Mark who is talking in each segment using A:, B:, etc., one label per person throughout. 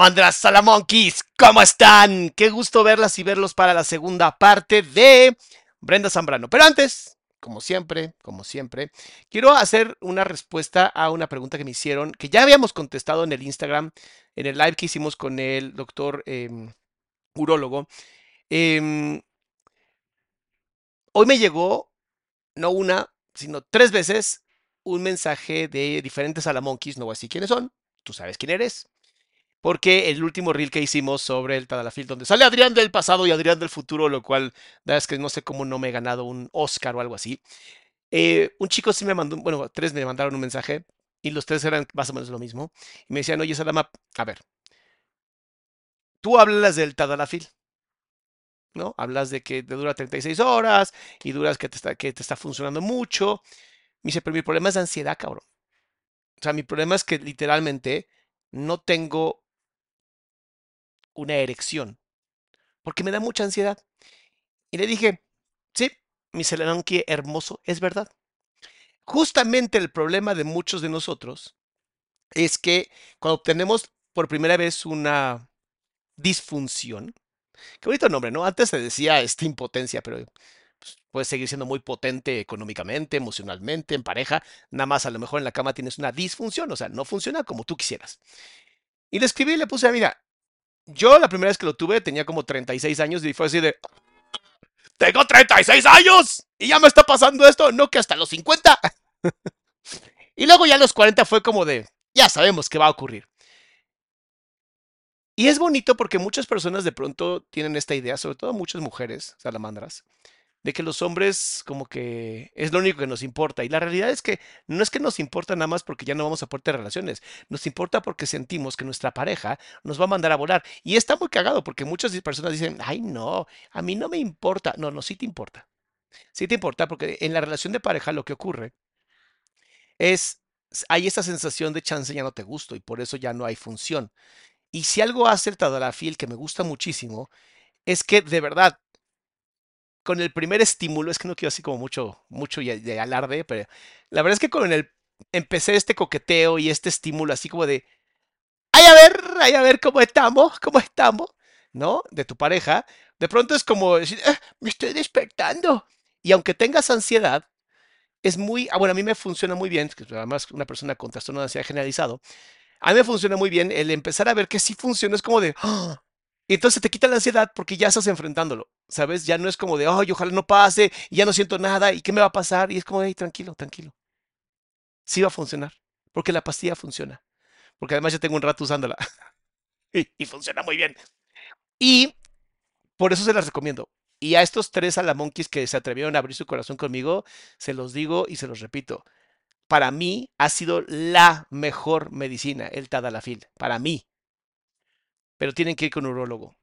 A: Salamandras, Salamonkeys, ¿cómo están? Qué gusto verlas y verlos para la segunda parte de Brenda Zambrano. Pero antes, como siempre, como siempre, quiero hacer una respuesta a una pregunta que me hicieron, que ya habíamos contestado en el Instagram, en el live que hicimos con el doctor eh, urólogo. Eh, hoy me llegó, no una, sino tres veces, un mensaje de diferentes Salamonkeys, no voy quiénes son, tú sabes quién eres porque el último reel que hicimos sobre el Tadalafil, donde sale Adrián del pasado y Adrián del futuro, lo cual, la es que no sé cómo no me he ganado un Oscar o algo así. Eh, un chico sí me mandó, bueno, tres me mandaron un mensaje y los tres eran más o menos lo mismo. Y me decían, oye, Salama, a ver, tú hablas del Tadalafil, ¿no? Hablas de que te dura 36 horas y duras que te está, que te está funcionando mucho. Me dice, pero mi problema es ansiedad, cabrón. O sea, mi problema es que literalmente no tengo una erección, porque me da mucha ansiedad. Y le dije, sí, mi Selenonqui hermoso, es verdad. Justamente el problema de muchos de nosotros es que cuando tenemos por primera vez una disfunción, qué bonito nombre, ¿no? Antes se decía esta impotencia, pero pues, puedes seguir siendo muy potente económicamente, emocionalmente, en pareja, nada más a lo mejor en la cama tienes una disfunción, o sea, no funciona como tú quisieras. Y le escribí y le puse, mira, yo la primera vez que lo tuve tenía como 36 años y fue así de... ¡Tengo 36 años! Y ya me está pasando esto, no que hasta los 50. y luego ya a los 40 fue como de... Ya sabemos qué va a ocurrir. Y es bonito porque muchas personas de pronto tienen esta idea, sobre todo muchas mujeres salamandras, de que los hombres como que es lo único que nos importa. Y la realidad es que no es que nos importa nada más porque ya no vamos a poder relaciones. Nos importa porque sentimos que nuestra pareja nos va a mandar a volar. Y está muy cagado porque muchas personas dicen, ay no, a mí no me importa. No, no, sí te importa. Sí te importa porque en la relación de pareja lo que ocurre es, hay esa sensación de chance ya no te gusto y por eso ya no hay función. Y si algo hace el Tadalafil que me gusta muchísimo, es que de verdad con el primer estímulo, es que no quiero así como mucho, mucho de alarde, pero la verdad es que con el empecé este coqueteo y este estímulo así como de, ay a ver, ay a ver cómo estamos, cómo estamos, ¿no? De tu pareja, de pronto es como decir, ah, me estoy despertando. Y aunque tengas ansiedad, es muy, ah, bueno, a mí me funciona muy bien, además una persona con trastorno de ansiedad generalizado, a mí me funciona muy bien el empezar a ver que sí funciona, es como de, ¡ah! Y entonces te quita la ansiedad porque ya estás enfrentándolo, ¿sabes? Ya no es como de, ay, ojalá no pase, ya no siento nada, ¿y qué me va a pasar? Y es como, hey, tranquilo, tranquilo. Sí va a funcionar, porque la pastilla funciona, porque además ya tengo un rato usándola y, y funciona muy bien. Y por eso se las recomiendo. Y a estos tres alamonquis que se atrevieron a abrir su corazón conmigo, se los digo y se los repito. Para mí ha sido la mejor medicina, el tadalafil. Para mí. Pero tienen que ir con un urólogo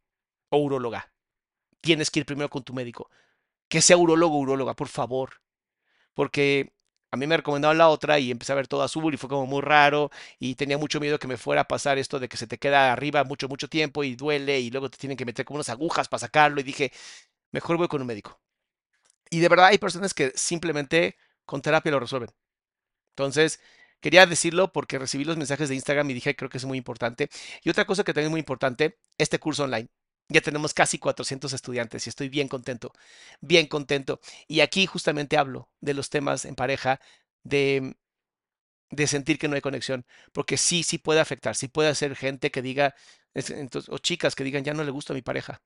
A: o uróloga. Tienes que ir primero con tu médico. Que sea urólogo o uróloga, por favor. Porque a mí me recomendaron la otra y empecé a ver todo azul y fue como muy raro y tenía mucho miedo que me fuera a pasar esto de que se te queda arriba mucho, mucho tiempo y duele y luego te tienen que meter como unas agujas para sacarlo y dije, mejor voy con un médico. Y de verdad hay personas que simplemente con terapia lo resuelven. Entonces, quería decirlo porque recibí los mensajes de Instagram y dije, creo que es muy importante. Y otra cosa que también es muy importante, este curso online. Ya tenemos casi 400 estudiantes y estoy bien contento, bien contento. Y aquí justamente hablo de los temas en pareja, de, de sentir que no hay conexión, porque sí, sí puede afectar, sí puede hacer gente que diga, o chicas que digan, ya no le gusta a mi pareja,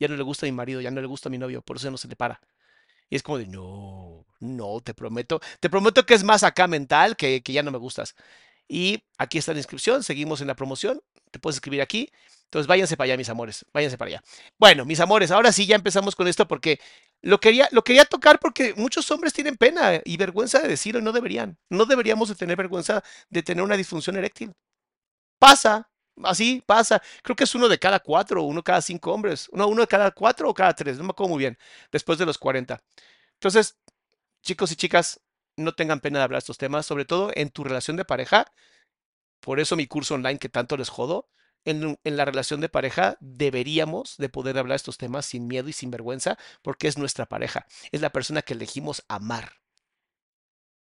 A: ya no le gusta a mi marido, ya no le gusta a mi novio, por eso no se le para. Y es como de, no, no, te prometo, te prometo que es más acá mental que, que ya no me gustas. Y aquí está la inscripción, seguimos en la promoción, te puedes escribir aquí. Entonces váyanse para allá, mis amores, váyanse para allá. Bueno, mis amores, ahora sí ya empezamos con esto porque lo quería, lo quería tocar porque muchos hombres tienen pena y vergüenza de decirlo y no deberían. No deberíamos de tener vergüenza de tener una disfunción eréctil. Pasa, Así pasa. Creo que es uno de cada cuatro, uno cada cinco hombres. No, uno de cada cuatro o cada tres. No me acuerdo muy bien. Después de los 40. Entonces, chicos y chicas, no tengan pena de hablar estos temas, sobre todo en tu relación de pareja. Por eso mi curso online que tanto les jodo. En, en, la relación de pareja deberíamos de poder hablar estos temas sin miedo y sin vergüenza porque es nuestra pareja. Es la persona que elegimos amar.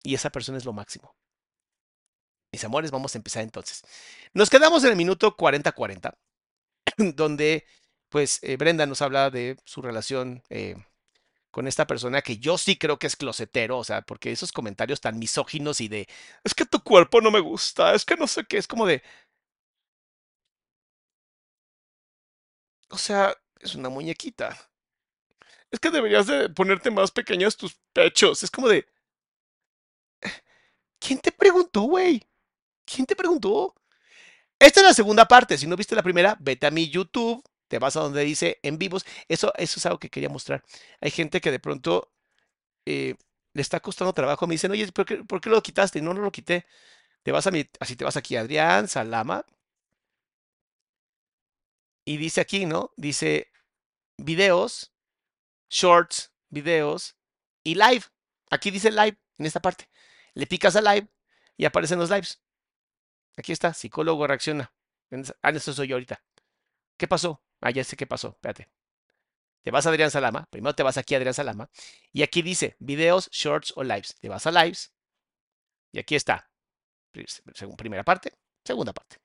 A: Y esa persona es lo máximo. Mis amores, vamos a empezar entonces. Nos quedamos en el minuto 40-40, donde pues eh, Brenda nos habla de su relación eh, con esta persona que yo sí creo que es closetero, o sea, porque esos comentarios tan misóginos y de, es que tu cuerpo no me gusta, es que no sé qué, es como de... O sea, es una muñequita. Es que deberías de ponerte más pequeños tus pechos. Es como de... ¿Quién te preguntó, güey? ¿Quién te preguntó? Esta es la segunda parte. Si no viste la primera, vete a mi YouTube, te vas a donde dice en vivos. Eso, eso es algo que quería mostrar. Hay gente que de pronto eh, le está costando trabajo. Me dicen, oye, ¿por qué, ¿por qué, lo quitaste? No, no lo quité. Te vas a mi, así te vas aquí, Adrián, Salama. Y dice aquí, ¿no? Dice videos, shorts, videos y live. Aquí dice live, en esta parte. Le picas a live y aparecen los lives. Aquí está, psicólogo reacciona. Ah, eso soy yo ahorita. ¿Qué pasó? Ah, ya sé qué pasó. Espérate. Te vas a Adrián Salama. Primero te vas aquí a Adrián Salama. Y aquí dice videos, shorts o lives. Te vas a lives. Y aquí está. Según primera parte, segunda parte.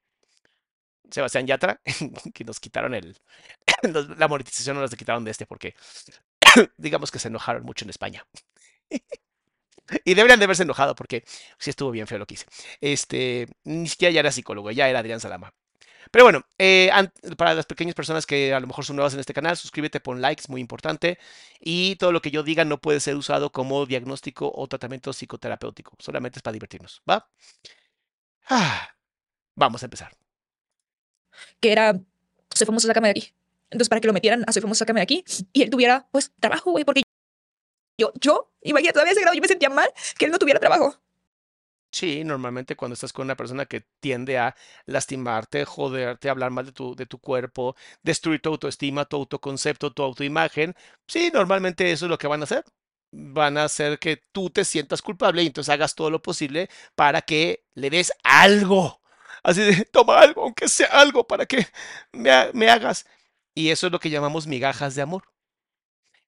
A: Sebastián Yatra, que nos quitaron el. la monetización no nos quitaron de este porque digamos que se enojaron mucho en España. Y deberían de haberse enojado porque sí estuvo bien feo lo que hice. Este, ni siquiera ya era psicólogo, ya era Adrián Salama. Pero bueno, eh, para las pequeñas personas que a lo mejor son nuevas en este canal, suscríbete, pon likes, muy importante. Y todo lo que yo diga no puede ser usado como diagnóstico o tratamiento psicoterapéutico. Solamente es para divertirnos, ¿va? Ah, vamos a empezar.
B: Que era, soy famoso, sácame de aquí. Entonces, para que lo metieran a soy famoso, sácame de aquí. Y él tuviera, pues, trabajo, güey, porque yo, yo, imagínate, todavía ese grado yo me sentía mal que él no tuviera trabajo.
A: Sí, normalmente cuando estás con una persona que tiende a lastimarte, joderte, hablar mal de tu, de tu cuerpo, destruir tu autoestima, tu autoconcepto, tu autoimagen, sí, normalmente eso es lo que van a hacer. Van a hacer que tú te sientas culpable y entonces hagas todo lo posible para que le des algo. Así de, toma algo, aunque sea algo, para que me, me hagas. Y eso es lo que llamamos migajas de amor.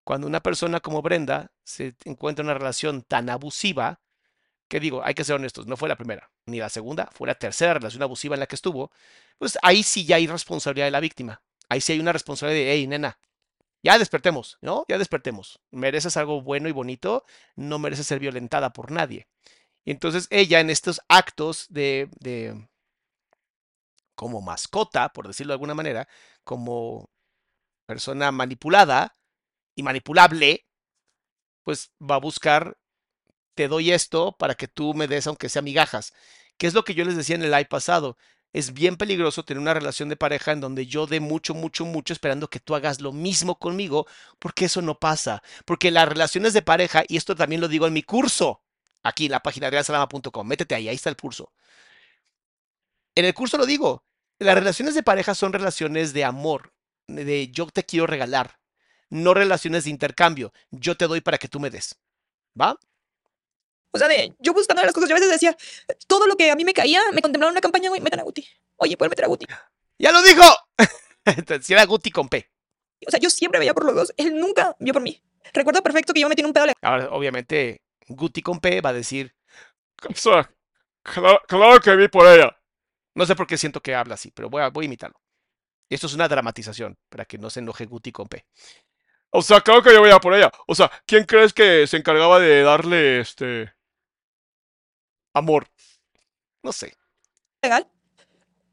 A: Cuando una persona como Brenda se encuentra en una relación tan abusiva, que digo, hay que ser honestos, no fue la primera, ni la segunda, fue la tercera relación abusiva en la que estuvo, pues ahí sí ya hay responsabilidad de la víctima. Ahí sí hay una responsabilidad de, hey, nena, Ya despertemos, ¿no? Ya despertemos. Mereces algo bueno y bonito, no mereces ser violentada por nadie. Y entonces ella en estos actos de, de como mascota, por decirlo de alguna manera, como persona manipulada y manipulable, pues va a buscar, te doy esto para que tú me des aunque sea migajas. ¿Qué es lo que yo les decía en el live pasado? Es bien peligroso tener una relación de pareja en donde yo dé mucho, mucho, mucho esperando que tú hagas lo mismo conmigo, porque eso no pasa. Porque las relaciones de pareja, y esto también lo digo en mi curso, aquí en la página de realsalama.com, métete ahí, ahí está el curso. En el curso lo digo, las relaciones de pareja son relaciones de amor, de yo te quiero regalar, no relaciones de intercambio, yo te doy para que tú me des. ¿Va?
B: O sea, de yo buscando las cosas, yo a veces decía, todo lo que a mí me caía, me contemplaba en una campaña, güey, metan a Guti. Oye, pueden meter a Guti.
A: ¡Ya lo dijo! si era Guti con P.
B: O sea, yo siempre veía por los dos. Él nunca vio por mí. Recuerdo perfecto que yo me metí en un pedo.
A: Ahora, obviamente, Guti con P va a decir, o sea, claro, claro que vi por ella. No sé por qué siento que habla así, pero voy a, voy a imitarlo. Esto es una dramatización para que no se enoje Guti con P. O sea, claro que yo veía por ella. O sea, ¿quién crees que se encargaba de darle este amor? No sé.
B: legal.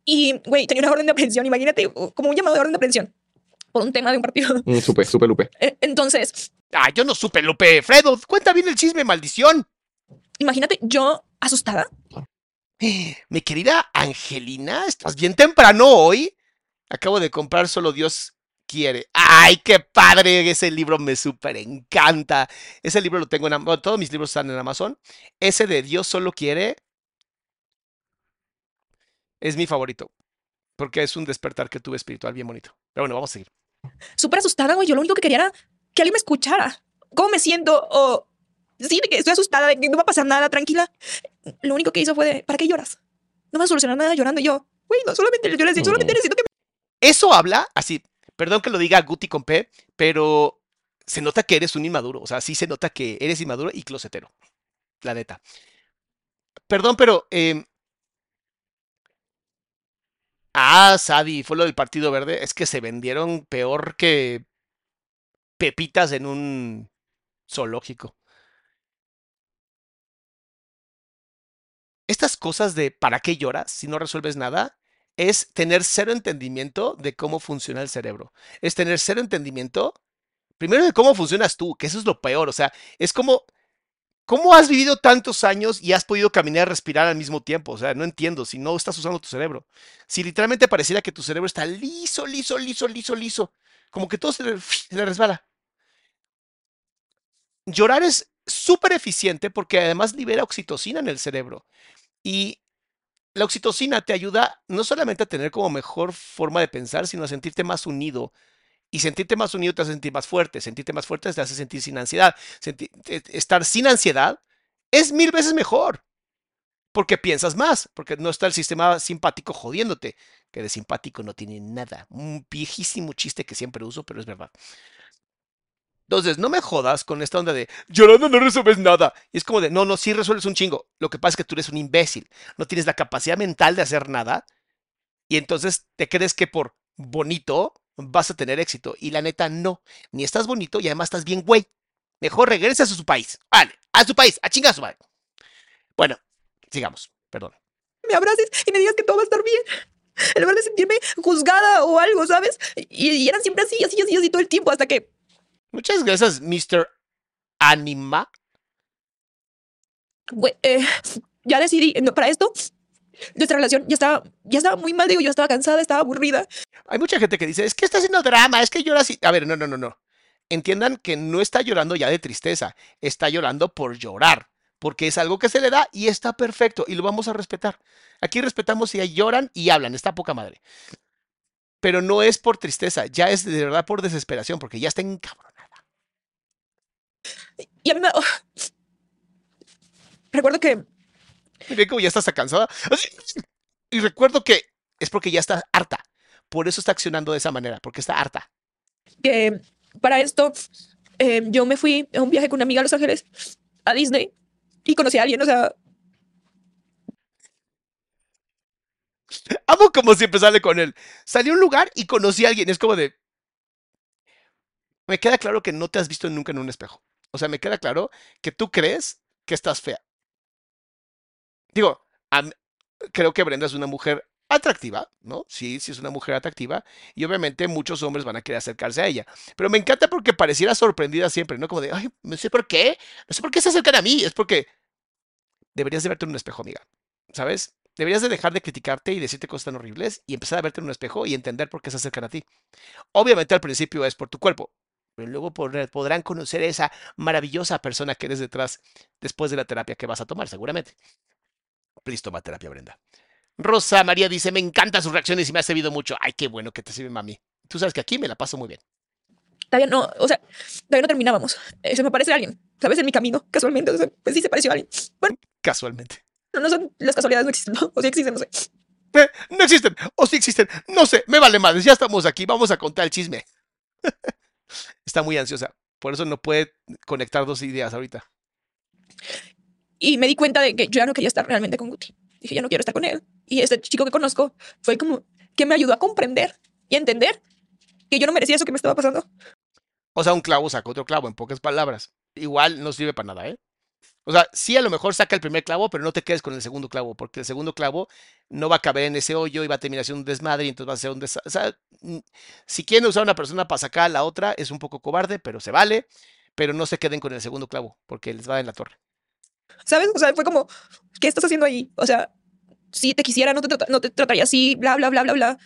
B: Y, güey, tenía una orden de aprehensión, imagínate, como un llamado de orden de aprehensión por un tema de un partido.
C: Mm, supe, supe, Lupe.
B: Eh, Entonces,
A: Ah, yo no supe, Lupe. Fredo, cuenta bien el chisme, maldición.
B: imagínate, yo asustada,
A: Mi querida Angelina, estás bien temprano hoy. Acabo de comprar Solo Dios quiere. ¡Ay, qué padre! Ese libro me súper encanta. Ese libro lo tengo en Amazon. Todos mis libros están en Amazon. Ese de Dios solo quiere es mi favorito. Porque es un despertar que tuve espiritual bien bonito. Pero bueno, vamos a seguir.
B: súper asustada, güey. Yo lo único que quería era que alguien me escuchara. ¿Cómo me siento? O sí, de que estoy asustada, de que no va a pasar nada, tranquila. Lo único que hizo fue de, ¿para qué lloras? No vas a solucionar nada llorando. Y yo, güey, no solamente yo les digo, solamente necesito que
A: Eso habla, así, perdón que lo diga Guti con P, pero se nota que eres un inmaduro. O sea, sí se nota que eres inmaduro y closetero. La neta. Perdón, pero. em, Ah, Sadi, fue lo del Partido Verde. Es que se vendieron peor que pepitas en un zoológico. Estas cosas de ¿para qué lloras si no resuelves nada? Es tener cero entendimiento de cómo funciona el cerebro. Es tener cero entendimiento, primero de cómo funcionas tú, que eso es lo peor. O sea, es como, ¿cómo has vivido tantos años y has podido caminar y respirar al mismo tiempo? O sea, no entiendo, si no estás usando tu cerebro. Si literalmente pareciera que tu cerebro está liso, liso, liso, liso, liso, como que todo se le, se le resbala. Llorar es súper eficiente porque además libera oxitocina en el cerebro. Y la oxitocina te ayuda no solamente a tener como mejor forma de pensar, sino a sentirte más unido. Y sentirte más unido te hace sentir más fuerte. Sentirte más fuerte te hace sentir sin ansiedad. Senti- te- estar sin ansiedad es mil veces mejor. Porque piensas más, porque no está el sistema simpático jodiéndote. Que de simpático no tiene nada. Un viejísimo chiste que siempre uso, pero es verdad. Entonces, no me jodas con esta onda de llorando no resuelves nada. Y es como de, no, no, sí resuelves un chingo. Lo que pasa es que tú eres un imbécil. No tienes la capacidad mental de hacer nada. Y entonces te crees que por bonito vas a tener éxito. Y la neta, no. Ni estás bonito y además estás bien, güey. Mejor regresa a su país. Vale, a su país, a chingar a su madre. Bueno, sigamos. Perdón.
B: me abraces y me digas que todo va a estar bien. En lugar de sentirme juzgada o algo, ¿sabes? Y, y eran siempre así, así, así, así todo el tiempo hasta que
A: Muchas gracias, Mr. Anima.
B: Eh, ya decidí, no, para esto, nuestra relación ya estaba, ya estaba muy mal, digo, yo estaba cansada, estaba aburrida.
A: Hay mucha gente que dice, es que está haciendo drama, es que llora así. A ver, no, no, no, no. Entiendan que no está llorando ya de tristeza, está llorando por llorar, porque es algo que se le da y está perfecto y lo vamos a respetar. Aquí respetamos si lloran y hablan, está poca madre. Pero no es por tristeza, ya es de verdad por desesperación, porque ya está encabronada.
B: Y a mí me... oh. Recuerdo que
A: Miren cómo ya está hasta cansada. Y recuerdo que es porque ya está harta. Por eso está accionando de esa manera, porque está harta.
B: que para esto eh, yo me fui a un viaje con una amiga a Los Ángeles, a Disney, y conocí a alguien, o sea,
A: Amo como siempre sale con él. Salió a un lugar y conocí a alguien. Es como de. Me queda claro que no te has visto nunca en un espejo. O sea, me queda claro que tú crees que estás fea. Digo, creo que Brenda es una mujer atractiva, ¿no? Sí, sí es una mujer atractiva y obviamente muchos hombres van a querer acercarse a ella. Pero me encanta porque pareciera sorprendida siempre, ¿no? Como de, ay, no sé por qué, no sé por qué se acercan a mí. Es porque deberías de verte en un espejo, amiga. ¿Sabes? Deberías de dejar de criticarte y decirte cosas tan horribles y empezar a verte en un espejo y entender por qué se acercan a ti. Obviamente al principio es por tu cuerpo, pero luego podrán conocer a esa maravillosa persona que eres detrás después de la terapia que vas a tomar, seguramente. Please toma terapia, Brenda. Rosa María dice, me encantan sus reacciones y me ha servido mucho. Ay, qué bueno que te sirve, mami. Tú sabes que aquí me la paso muy bien.
B: Todavía no, o sea, todavía no terminábamos. Eh, se me parece a alguien, ¿sabes? En mi camino, casualmente. pues sí, se pareció a alguien. Bueno.
A: Casualmente.
B: No, no son, las casualidades no existen, ¿no? O sí existen, no sé.
A: Eh, no existen, o sí existen, no sé, me vale madres, ya estamos aquí, vamos a contar el chisme. Está muy ansiosa, por eso no puede conectar dos ideas ahorita.
B: Y me di cuenta de que yo ya no quería estar realmente con Guti. Dije, ya no quiero estar con él. Y este chico que conozco fue como que me ayudó a comprender y a entender que yo no merecía eso que me estaba pasando.
A: O sea, un clavo saca otro clavo, en pocas palabras. Igual no sirve para nada, ¿eh? O sea, sí a lo mejor saca el primer clavo, pero no te quedes con el segundo clavo, porque el segundo clavo no va a caber en ese hoyo y va a terminar siendo un desmadre y entonces va a ser un desastre. O sea, si quieren usar a una persona para sacar a la otra, es un poco cobarde, pero se vale. Pero no se queden con el segundo clavo, porque les va en la torre.
B: ¿Sabes? O sea, fue como, ¿qué estás haciendo ahí? O sea, si te quisiera, no te, no te trataría así, bla, bla, bla, bla, bla.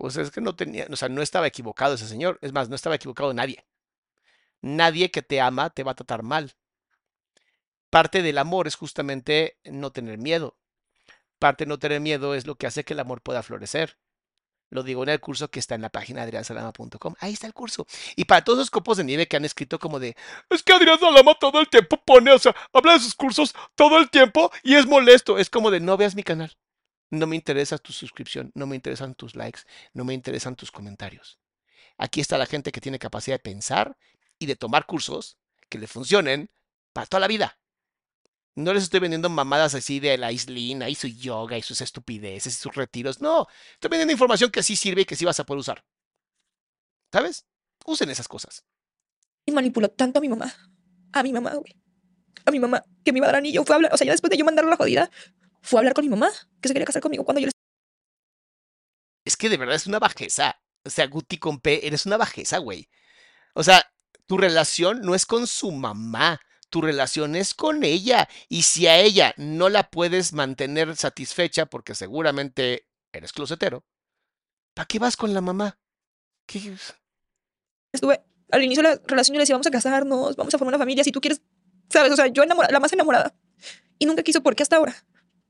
A: O sea, es que no tenía, o sea, no estaba equivocado ese señor. Es más, no estaba equivocado nadie. Nadie que te ama te va a tratar mal. Parte del amor es justamente no tener miedo. Parte de no tener miedo es lo que hace que el amor pueda florecer. Lo digo en el curso que está en la página adriansalama.com. Ahí está el curso. Y para todos los copos de nieve que han escrito como de, es que Adrián Salama todo el tiempo pone, o sea, habla de sus cursos todo el tiempo y es molesto. Es como de, no veas mi canal. No me interesa tu suscripción, no me interesan tus likes, no me interesan tus comentarios. Aquí está la gente que tiene capacidad de pensar y de tomar cursos que le funcionen para toda la vida. No les estoy vendiendo mamadas así de la islina y su yoga y sus estupideces y sus retiros. No, estoy vendiendo información que sí sirve y que sí vas a poder usar. ¿Sabes? Usen esas cosas.
B: Y manipuló tanto a mi mamá. A mi mamá, güey. A mi mamá, que iba a dar anillo. Fue a hablar, o sea, ya después de yo mandarle la jodida, fue a hablar con mi mamá, que se quería casar conmigo cuando yo le...
A: Es que de verdad es una bajeza. O sea, Guti con P, eres una bajeza, güey. O sea, tu relación no es con su mamá tu relación es con ella. Y si a ella no la puedes mantener satisfecha porque seguramente eres closetero, ¿para qué vas con la mamá? ¿Qué?
B: Estuve al inicio de la relación yo le decía, vamos a casarnos, vamos a formar una familia, si tú quieres, ¿sabes? O sea, yo enamorada, la más enamorada. Y nunca quiso, ¿por qué hasta ahora?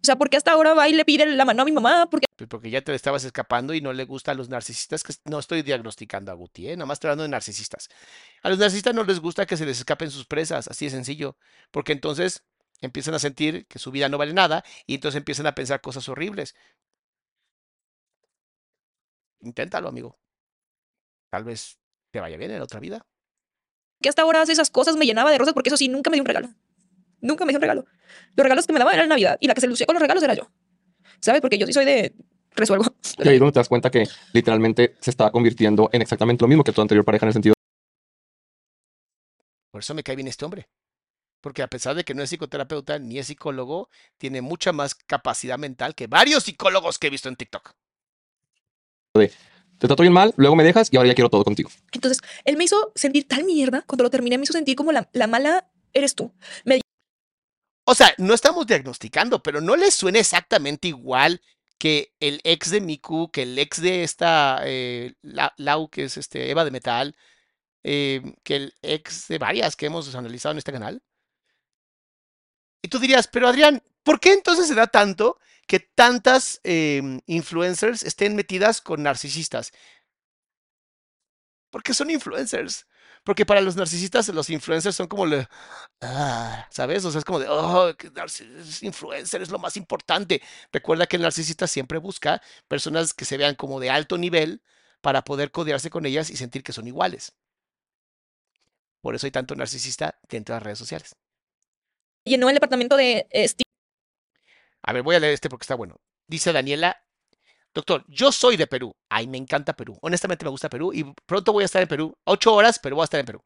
B: O sea, ¿por qué hasta ahora va y le pide la mano a mi mamá? Porque
A: pues porque ya te estabas escapando y no le gusta a los narcisistas, que no estoy diagnosticando a Guti, ¿eh? nada más estoy hablando de narcisistas. A los narcisistas no les gusta que se les escapen sus presas, así de sencillo, porque entonces empiezan a sentir que su vida no vale nada y entonces empiezan a pensar cosas horribles. Inténtalo, amigo. Tal vez te vaya bien en otra vida.
B: Que hasta ahora hace esas cosas me llenaba de rosas porque eso sí, nunca me dio un regalo. Nunca me dio un regalo. Los regalos que me daban eran Navidad y la que se lucía con los regalos era yo. ¿Sabes? Porque yo sí soy de resuelvo.
C: Y ahí es donde te das cuenta que literalmente se estaba convirtiendo en exactamente lo mismo que tu anterior pareja en el sentido.
A: Por eso me cae bien este hombre. Porque a pesar de que no es psicoterapeuta ni es psicólogo, tiene mucha más capacidad mental que varios psicólogos que he visto en TikTok.
C: te trato bien mal, luego me dejas y ahora ya quiero todo contigo.
B: Entonces, él me hizo sentir tal mierda. Cuando lo terminé, me hizo sentir como la, la mala eres tú. Me
A: o sea, no estamos diagnosticando, pero no le suena exactamente igual que el ex de Miku, que el ex de esta eh, Lau, que es este Eva de Metal, eh, que el ex de varias que hemos analizado en este canal. Y tú dirías, pero Adrián, ¿por qué entonces se da tanto que tantas em, influencers estén metidas con narcisistas? Porque son influencers. Porque para los narcisistas, los influencers son como le. Ah, ¿Sabes? O sea, es como de. Oh, influencer es lo más importante. Recuerda que el narcisista siempre busca personas que se vean como de alto nivel para poder codearse con ellas y sentir que son iguales. Por eso hay tanto narcisista dentro de las redes sociales.
B: Llenó el departamento de.
A: A ver, voy a leer este porque está bueno. Dice Daniela Doctor, yo soy de Perú. Ay, me encanta Perú. Honestamente me gusta Perú y pronto voy a estar en Perú. Ocho horas, pero voy a estar en Perú.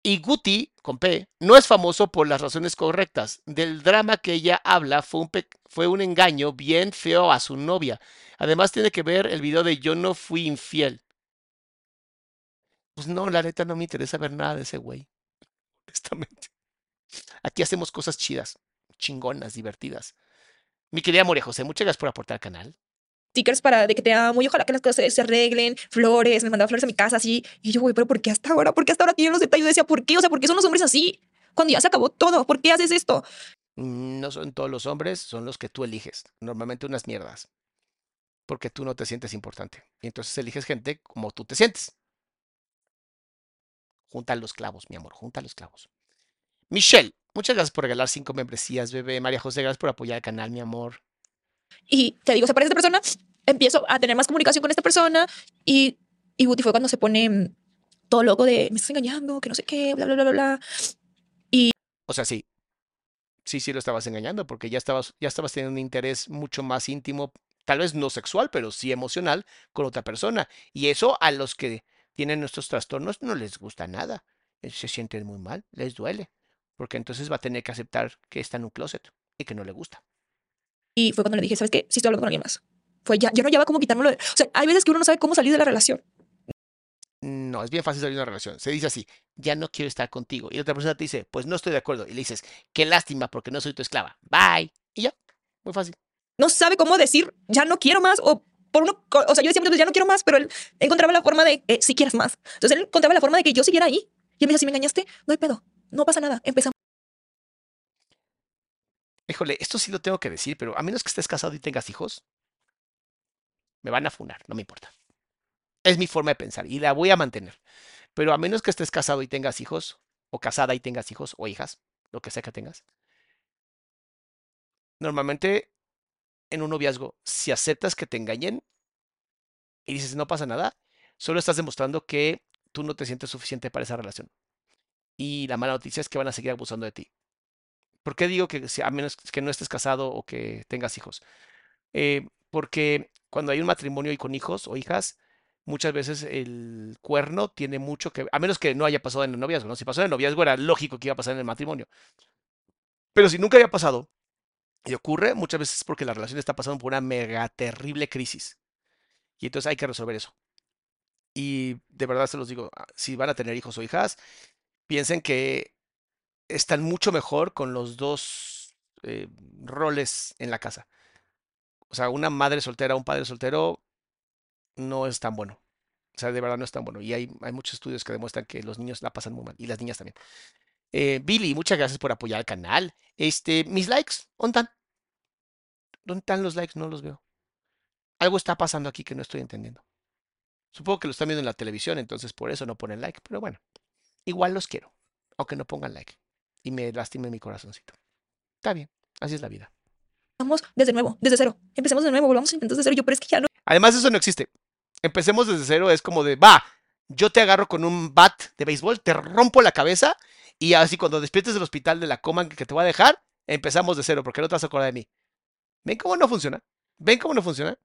A: Y Guti, con P, no es famoso por las razones correctas. Del drama que ella habla fue un, fue un engaño bien feo a su novia. Además tiene que ver el video de Yo no fui infiel. Pues no, la neta no me interesa ver nada de ese güey. Honestamente. Aquí hacemos cosas chidas, chingonas, divertidas. Mi querida Moria José, muchas gracias por aportar al canal
B: stickers para de que te amo y ojalá que las cosas se arreglen, flores, me mandaba flores a mi casa así. Y yo, güey, pero ¿por qué hasta ahora? ¿Por qué hasta ahora tienen los detalles? Yo decía, ¿por qué? O sea, ¿por qué son los hombres así? Cuando ya se acabó todo, ¿por qué haces esto?
A: Mm, no son todos los hombres, son los que tú eliges. Normalmente unas mierdas. Porque tú no te sientes importante. Y entonces eliges gente como tú te sientes. Junta los clavos, mi amor, junta los clavos. Michelle, muchas gracias por regalar cinco membresías, bebé. María José, gracias por apoyar el canal, mi amor.
B: Y te digo, se parece a esta persona, empiezo a tener más comunicación con esta persona y, y Guti fue cuando se pone mm, todo loco de me estás engañando, que no sé qué, bla, bla, bla, bla, bla. Y...
A: O sea, sí. Sí, sí lo estabas engañando porque ya estabas, ya estabas teniendo un interés mucho más íntimo, tal vez no sexual, pero sí emocional con otra persona. Y eso a los que tienen nuestros trastornos no les gusta nada. Eh, se sienten muy mal, les duele. Porque entonces va a tener que aceptar que está en un closet y que no le gusta.
B: Y fue cuando le dije, ¿sabes qué? Sí estoy hablando con alguien más. Fue ya, ya no lleva cómo quitármelo. O sea, hay veces que uno no sabe cómo salir de la relación.
A: No, es bien fácil salir de una relación. Se dice así, ya no quiero estar contigo. Y otra persona te dice, pues no estoy de acuerdo. Y le dices, qué lástima porque no soy tu esclava. Bye. Y ya, muy fácil.
B: No sabe cómo decir, ya no quiero más. O por uno, o sea, yo decía muchas veces, ya no quiero más, pero él encontraba la forma de, eh, si quieres más. Entonces él encontraba la forma de que yo siguiera ahí. Y él me dice, si me engañaste, no hay pedo. No pasa nada. Empezamos.
A: Híjole, esto sí lo tengo que decir, pero a menos que estés casado y tengas hijos, me van a funar, no me importa. Es mi forma de pensar y la voy a mantener. Pero a menos que estés casado y tengas hijos, o casada y tengas hijos o hijas, lo que sea que tengas. Normalmente en un noviazgo, si aceptas que te engañen y dices no pasa nada, solo estás demostrando que tú no te sientes suficiente para esa relación. Y la mala noticia es que van a seguir abusando de ti. ¿Por qué digo que a menos que no estés casado o que tengas hijos? Eh, porque cuando hay un matrimonio y con hijos o hijas, muchas veces el cuerno tiene mucho que, a menos que no haya pasado en el noviazgo, ¿no? Si pasó en el noviazgo era lógico que iba a pasar en el matrimonio. Pero si nunca había pasado y ocurre, muchas veces es porque la relación está pasando por una mega terrible crisis. Y entonces hay que resolver eso. Y de verdad se los digo, ah, si van a tener hijos o hijas, piensen que están mucho mejor con los dos eh, roles en la casa. O sea, una madre soltera, un padre soltero, no es tan bueno. O sea, de verdad no es tan bueno. Y hay, hay muchos estudios que demuestran que los niños la pasan muy mal. Y las niñas también. Eh, Billy, muchas gracias por apoyar el canal. Este, mis likes, ¿dónde están? ¿Dónde están los likes? No los veo. Algo está pasando aquí que no estoy entendiendo. Supongo que lo están viendo en la televisión, entonces por eso no ponen like. Pero bueno, igual los quiero, aunque no pongan like y me lastime mi corazoncito. Está bien, así es la vida.
B: Vamos desde nuevo, desde cero. Empecemos de nuevo, volvamos a intentar desde cero. Yo, pero es que ya no.
A: Además, eso no existe. Empecemos desde cero, es como de, va, yo te agarro con un bat de béisbol, te rompo la cabeza y así cuando despiertes del hospital de la coma que te voy a dejar, empezamos de cero porque no te vas a acordar de mí. ¿Ven cómo no funciona? ¿Ven cómo no funciona?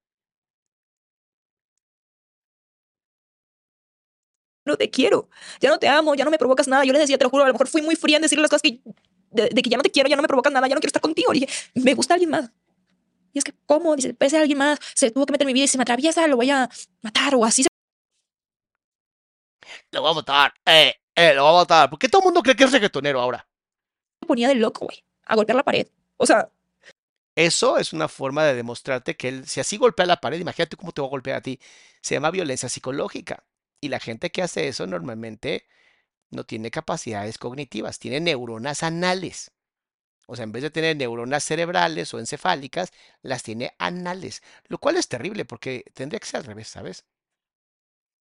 B: No te quiero, ya no te amo, ya no me provocas nada. Yo les decía, te lo juro, a lo mejor fui muy fría en decirle las cosas que, de, que ya no te quiero, ya no me provocas nada, ya no quiero estar contigo. Y dije, me gusta alguien más. Y es que, ¿cómo? Dice, puede ser alguien más, se tuvo que meter en mi vida y si me atraviesa, lo voy a matar o así.
A: Lo voy a matar, eh, eh, lo voy a matar. ¿Por qué todo el mundo cree que es reggaetonero ahora?
B: Me ponía de loco, güey, a golpear la pared. O sea,
A: eso es una forma de demostrarte que él, si así golpea la pared, imagínate cómo te va a golpear a ti. Se llama violencia psicológica. Y la gente que hace eso normalmente no tiene capacidades cognitivas, tiene neuronas anales. O sea, en vez de tener neuronas cerebrales o encefálicas, las tiene anales, lo cual es terrible porque tendría que ser al revés, ¿sabes?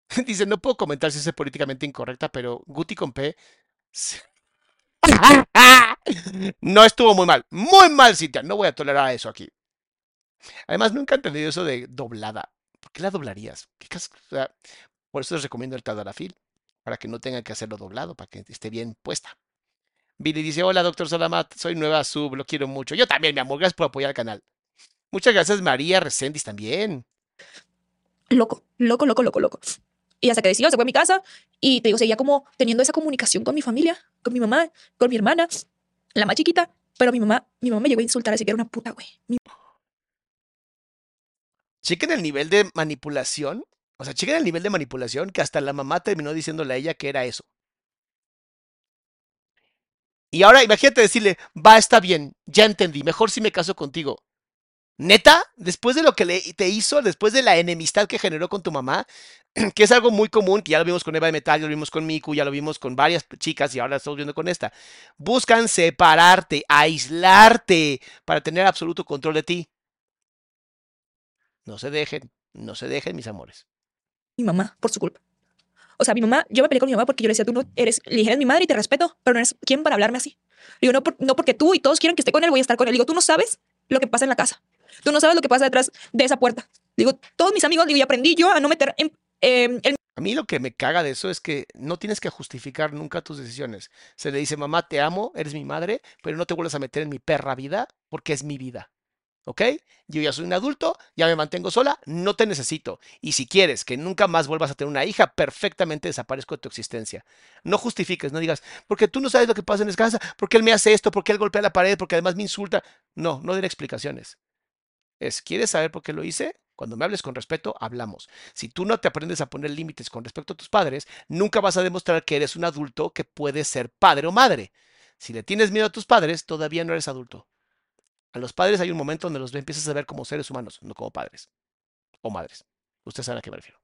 A: Dice, no puedo comentar si es políticamente incorrecta, pero Guti con P... no estuvo muy mal, muy mal, Cintia, no voy a tolerar eso aquí. Además, nunca he entendido eso de doblada. ¿Por qué la doblarías? ¿Qué por eso les recomiendo el Tadalafil, para que no tengan que hacerlo doblado, para que esté bien puesta. Billy dice, hola doctor Salamat, soy nueva sub, lo quiero mucho. Yo también, mi amor, gracias por apoyar el canal. Muchas gracias María Recendis también.
B: Loco, loco, loco, loco, loco. Y hasta que decidió, se fue a mi casa y te digo, seguía como teniendo esa comunicación con mi familia, con mi mamá, con mi hermana, la más chiquita. Pero mi mamá, mi mamá me llegó a insultar, así que era una puta, güey. Mi-
A: Chequen el nivel de manipulación. O sea, chequen el nivel de manipulación que hasta la mamá terminó diciéndole a ella que era eso. Y ahora imagínate decirle, va, está bien, ya entendí, mejor si me caso contigo. Neta, después de lo que le, te hizo, después de la enemistad que generó con tu mamá, que es algo muy común, que ya lo vimos con Eva de Metal, ya lo vimos con Miku, ya lo vimos con varias chicas y ahora estamos viendo con esta. Buscan separarte, aislarte para tener absoluto control de ti. No se dejen, no se dejen, mis amores.
B: Mi mamá por su culpa. O sea, mi mamá, yo me peleé con mi mamá porque yo le decía, tú no eres, le dije, mi madre y te respeto, pero no eres quién para hablarme así. Digo, no, por- no porque tú y todos quieren que esté con él, voy a estar con él. Digo, tú no sabes lo que pasa en la casa. Tú no sabes lo que pasa detrás de esa puerta. Digo, todos mis amigos, digo, y aprendí yo a no meter en, em,
A: A mí lo que me caga de eso es que no tienes que justificar nunca tus decisiones. Se le dice, mamá, te amo, eres mi madre, pero no te vuelvas a meter en mi perra vida porque es mi vida. ¿Ok? Yo ya soy un adulto, ya me mantengo sola, no te necesito. Y si quieres que nunca más vuelvas a tener una hija, perfectamente desaparezco de tu existencia. No justifiques, no digas, porque tú no sabes lo que pasa en esa casa, porque él me hace esto, porque él golpea la pared, porque además me insulta. No, no den explicaciones. Es, ¿quieres saber por qué lo hice? Cuando me hables con respeto, hablamos. Si tú no te aprendes a poner límites con respecto a tus padres, nunca vas a demostrar que eres un adulto que puede ser padre o madre. Si le tienes miedo a tus padres, todavía no eres adulto. A los padres hay un momento donde los empiezas a ver como seres humanos, no como padres o madres. Ustedes saben a qué me refiero.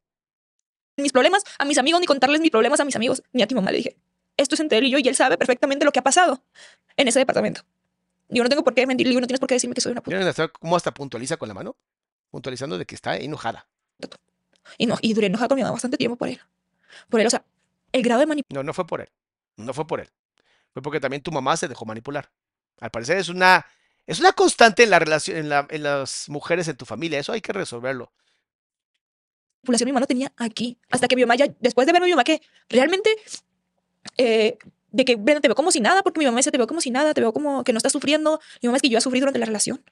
B: mis problemas a mis amigos, ni contarles mis problemas a mis amigos, ni a ti mamá. Le dije, esto es entre él y yo y él sabe perfectamente lo que ha pasado en ese departamento. Yo no tengo por qué mentir, le digo, no tienes por qué decirme que soy una puta.
A: ¿Vieron hasta cómo hasta puntualiza con la mano? Puntualizando de que está enojada.
B: Y, no, y duré enojada con mi mamá bastante tiempo por él. Por él, o sea, el grado de manipulación.
A: No, no fue por él. No fue por él. Fue porque también tu mamá se dejó manipular. Al parecer es una, es una constante en la relación, en, la- en las mujeres en tu familia. Eso hay que resolverlo.
B: mi mamá no tenía aquí. Hasta que mi mamá ya, después de ver a mi mamá que realmente, eh, de que Brenda te veo como si nada, porque mi mamá dice te veo como si nada, te veo como que no estás sufriendo. Mi mamá es que yo ya sufrí durante la relación.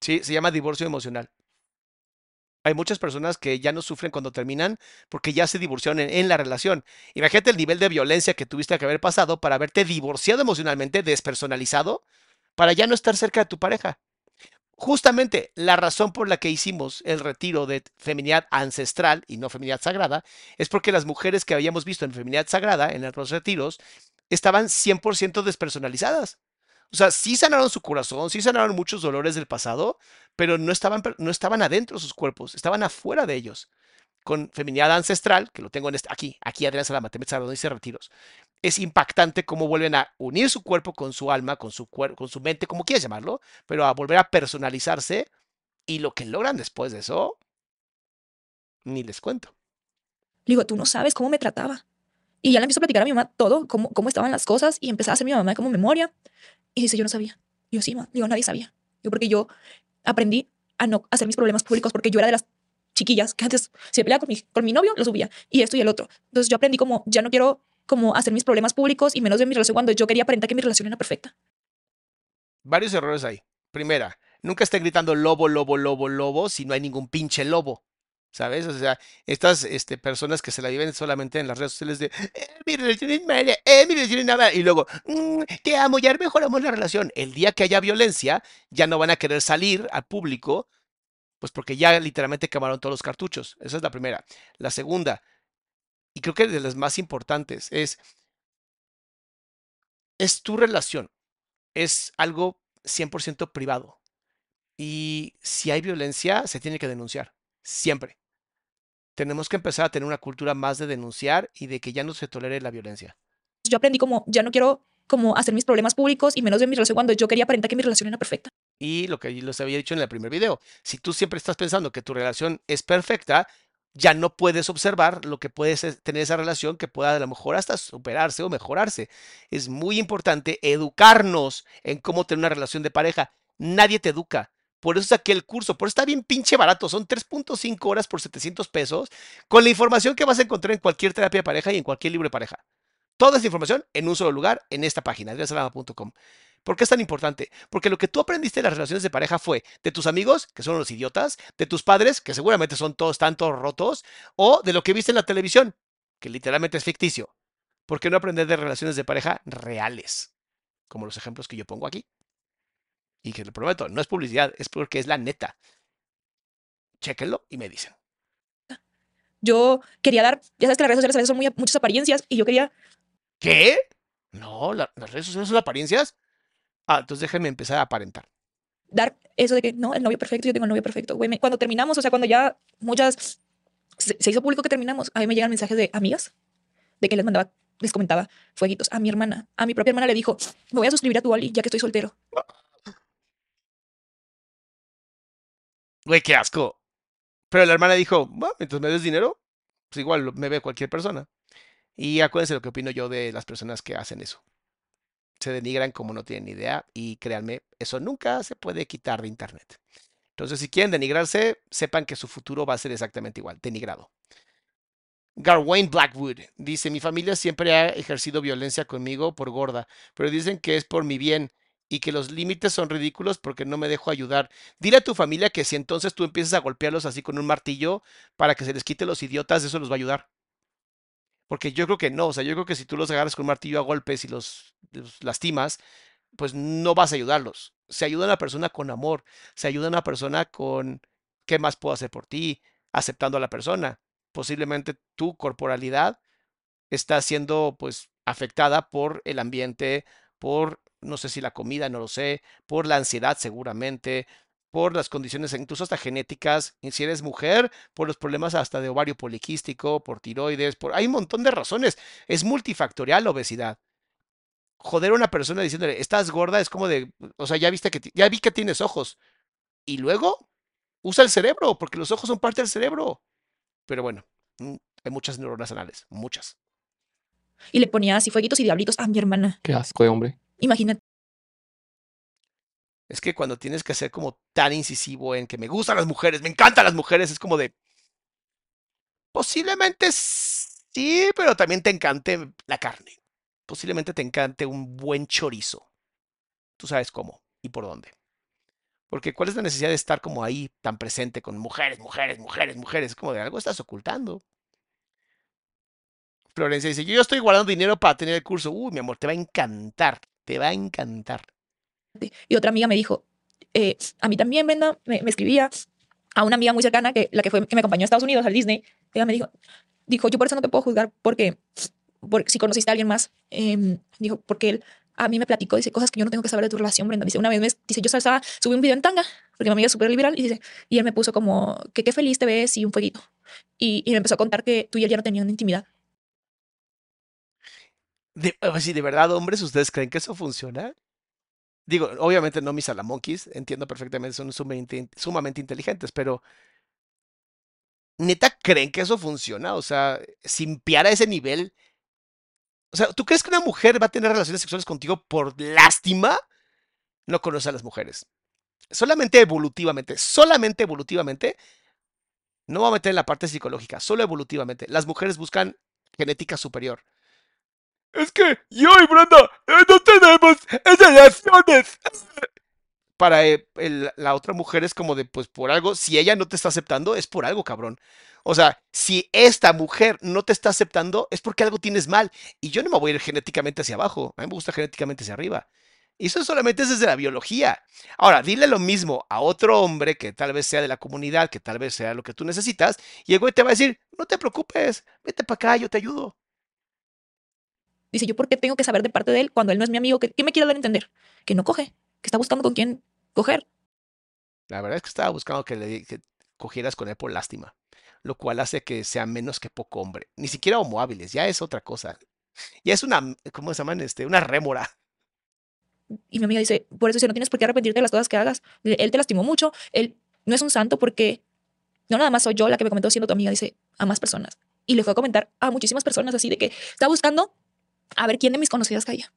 A: Sí, se llama divorcio emocional. Hay muchas personas que ya no sufren cuando terminan porque ya se divorciaron en, en la relación. Imagínate el nivel de violencia que tuviste que haber pasado para haberte divorciado emocionalmente, despersonalizado, para ya no estar cerca de tu pareja. Justamente la razón por la que hicimos el retiro de feminidad ancestral y no feminidad sagrada es porque las mujeres que habíamos visto en feminidad sagrada en los retiros estaban 100% despersonalizadas. O sea, sí sanaron su corazón, sí sanaron muchos dolores del pasado, pero no estaban, no estaban adentro de sus cuerpos, estaban afuera de ellos. Con feminidad ancestral, que lo tengo en este, aquí, aquí Adrián Salama, Temet donde dice retiros, es impactante cómo vuelven a unir su cuerpo con su alma, con su, con su mente, como quieras llamarlo, pero a volver a personalizarse y lo que logran después de eso, ni les cuento.
B: Digo, tú no sabes cómo me trataba. Y ya le empiezo a platicar a mi mamá todo, cómo, cómo estaban las cosas, y empezaba a hacer mi mamá como memoria. Y dice, yo no sabía. Yo sí, ma. Digo, nadie sabía. Yo porque yo aprendí a no hacer mis problemas públicos porque yo era de las chiquillas que antes se peleaba con mi, con mi novio, lo subía. Y esto y el otro. Entonces yo aprendí como, ya no quiero como hacer mis problemas públicos y menos de mi relación cuando yo quería aparentar que mi relación era perfecta.
A: Varios errores ahí. Primera, nunca esté gritando lobo, lobo, lobo, lobo si no hay ningún pinche lobo. ¿Sabes? O sea, estas este, personas que se la viven solamente en las redes sociales de "Eh, mi relación es mala, eh, mi relación es mala", y luego "Mm, te amo, ya mejoramos la relación. El día que haya violencia, ya no van a querer salir al público, pues porque ya literalmente quemaron todos los cartuchos. Esa es la primera. La segunda, y creo que de las más importantes, es, es tu relación. Es algo 100% privado. Y si hay violencia, se tiene que denunciar. Siempre. Tenemos que empezar a tener una cultura más de denunciar y de que ya no se tolere la violencia.
B: Yo aprendí como, ya no quiero como hacer mis problemas públicos y menos de mi relación cuando yo quería aparentar que mi relación era perfecta.
A: Y lo que les había dicho en el primer video, si tú siempre estás pensando que tu relación es perfecta, ya no puedes observar lo que puede tener esa relación que pueda a lo mejor hasta superarse o mejorarse. Es muy importante educarnos en cómo tener una relación de pareja. Nadie te educa. Por eso saqué el curso. Por eso está bien pinche barato. Son 3.5 horas por 700 pesos con la información que vas a encontrar en cualquier terapia de pareja y en cualquier libro de pareja. Toda esta información en un solo lugar en esta página, adriansalama.com. ¿Por qué es tan importante? Porque lo que tú aprendiste en las relaciones de pareja fue de tus amigos, que son los idiotas, de tus padres, que seguramente son todos tanto rotos, o de lo que viste en la televisión, que literalmente es ficticio. ¿Por qué no aprender de relaciones de pareja reales? Como los ejemplos que yo pongo aquí. Y que le prometo, no es publicidad, es porque es la neta. Chéquenlo y me dicen.
B: Yo quería dar, ya sabes que las redes sociales a veces son muy, muchas apariencias y yo quería
A: ¿Qué? No, la- las redes sociales son apariencias. Ah, entonces déjenme empezar a aparentar.
B: dar eso de que no, el novio perfecto, yo tengo el novio perfecto. Güey, me- cuando terminamos, o sea, cuando ya muchas se, se hizo público que terminamos, a mí me llegan mensajes de amigas de que les mandaba, les comentaba fueguitos a mi hermana. A mi propia hermana le dijo, me voy a suscribir a tu Oli ya que estoy soltero.
A: Güey, qué asco. Pero la hermana dijo, bueno, mientras me des dinero, pues igual me ve cualquier persona. Y acuérdense lo que opino yo de las personas que hacen eso. Se denigran como no tienen idea y créanme, eso nunca se puede quitar de internet. Entonces, si quieren denigrarse, sepan que su futuro va a ser exactamente igual, denigrado. Garwain Blackwood dice, mi familia siempre ha ejercido violencia conmigo por gorda, pero dicen que es por mi bien y que los límites son ridículos porque no me dejo ayudar. Dile a tu familia que si entonces tú empiezas a golpearlos así con un martillo para que se les quite los idiotas, eso los va a ayudar. Porque yo creo que no, o sea, yo creo que si tú los agarras con un martillo a golpes y los, lastimas, pues no vas a ayudarlos. Se ayuda a una persona con amor, se ayuda a una persona con qué más puedo hacer por ti, aceptando a la persona. Posiblemente tu corporalidad está siendo pues afectada por el ambiente, por no sé si la comida, no lo sé, por la ansiedad seguramente, por las condiciones incluso hasta genéticas, y si eres mujer, por los problemas hasta de ovario poliquístico, por tiroides, por hay un montón de razones. Es multifactorial la obesidad. Joder a una persona diciéndole, "Estás gorda", es como de, o sea, ya viste que ya vi que tienes ojos. Y luego usa el cerebro, porque los ojos son parte del cerebro. Pero bueno, mm, hay muchas neuronas anales, muchas.
B: Y le ponía así fueguitos y diablitos a mi hermana.
C: Qué asco de hombre.
B: Imagínate.
A: Es que cuando tienes que ser como tan incisivo en que me gustan las mujeres, me encantan las mujeres, es como de. Posiblemente sí, pero también te encante la carne. Posiblemente te encante un buen chorizo. Tú sabes cómo y por dónde. Porque ¿cuál es la necesidad de estar como ahí tan presente con mujeres, mujeres, mujeres, mujeres? Es como de algo estás ocultando. Florencia dice, yo estoy guardando dinero para tener el curso. Uy, mi amor, te va a encantar, te va a encantar.
B: Y otra amiga me dijo, eh, a mí también, Brenda, me, me escribía a una amiga muy cercana que la que fue que me acompañó a Estados Unidos al Disney. Ella me dijo, dijo, yo por eso no te puedo juzgar porque, porque si conociste a alguien más, em, dijo, porque él a mí me platicó, dice, cosas que yo no tengo que saber de tu relación, Brenda. Dice, una vez me, dice, yo estaba, subí un video en tanga, porque mi amiga es súper liberal, y dice, y él me puso como, que qué feliz te ves y un fueguito. Y, y me empezó a contar que tú y él ya no tenían intimidad.
A: De, si de verdad, hombres, ¿ustedes creen que eso funciona? Digo, obviamente no mis salamonquis, entiendo perfectamente, son sumamente, sumamente inteligentes, pero ¿neta creen que eso funciona? O sea, simpiar a ese nivel. O sea, ¿tú crees que una mujer va a tener relaciones sexuales contigo por lástima? No conoce a las mujeres. Solamente evolutivamente, solamente evolutivamente, no voy a meter en la parte psicológica, solo evolutivamente. Las mujeres buscan genética superior. Es que yo y Brenda eh, no tenemos relaciones. Para eh, la otra mujer es como de, pues por algo, si ella no te está aceptando, es por algo, cabrón. O sea, si esta mujer no te está aceptando, es porque algo tienes mal. Y yo no me voy a ir genéticamente hacia abajo, a mí me gusta genéticamente hacia arriba. Y eso solamente es desde la biología. Ahora, dile lo mismo a otro hombre que tal vez sea de la comunidad, que tal vez sea lo que tú necesitas, y el güey te va a decir, no te preocupes, vete para acá, yo te ayudo.
B: Dice, yo por qué tengo que saber de parte de él cuando él no es mi amigo, ¿qué me quiere dar a entender? Que no coge, que está buscando con quién coger.
A: La verdad es que estaba buscando que, le, que cogieras con él por lástima, lo cual hace que sea menos que poco hombre. Ni siquiera homo hábiles, ya es otra cosa. Ya es una, ¿cómo se llaman? Este, una rémora.
B: Y mi amiga dice, por eso dice, no tienes por qué arrepentirte de las cosas que hagas. Él te lastimó mucho, él no es un santo porque no nada más soy yo la que me comentó siendo tu amiga, dice, a más personas. Y le fue a comentar a muchísimas personas así de que está buscando a ver quién de mis conocidas caía.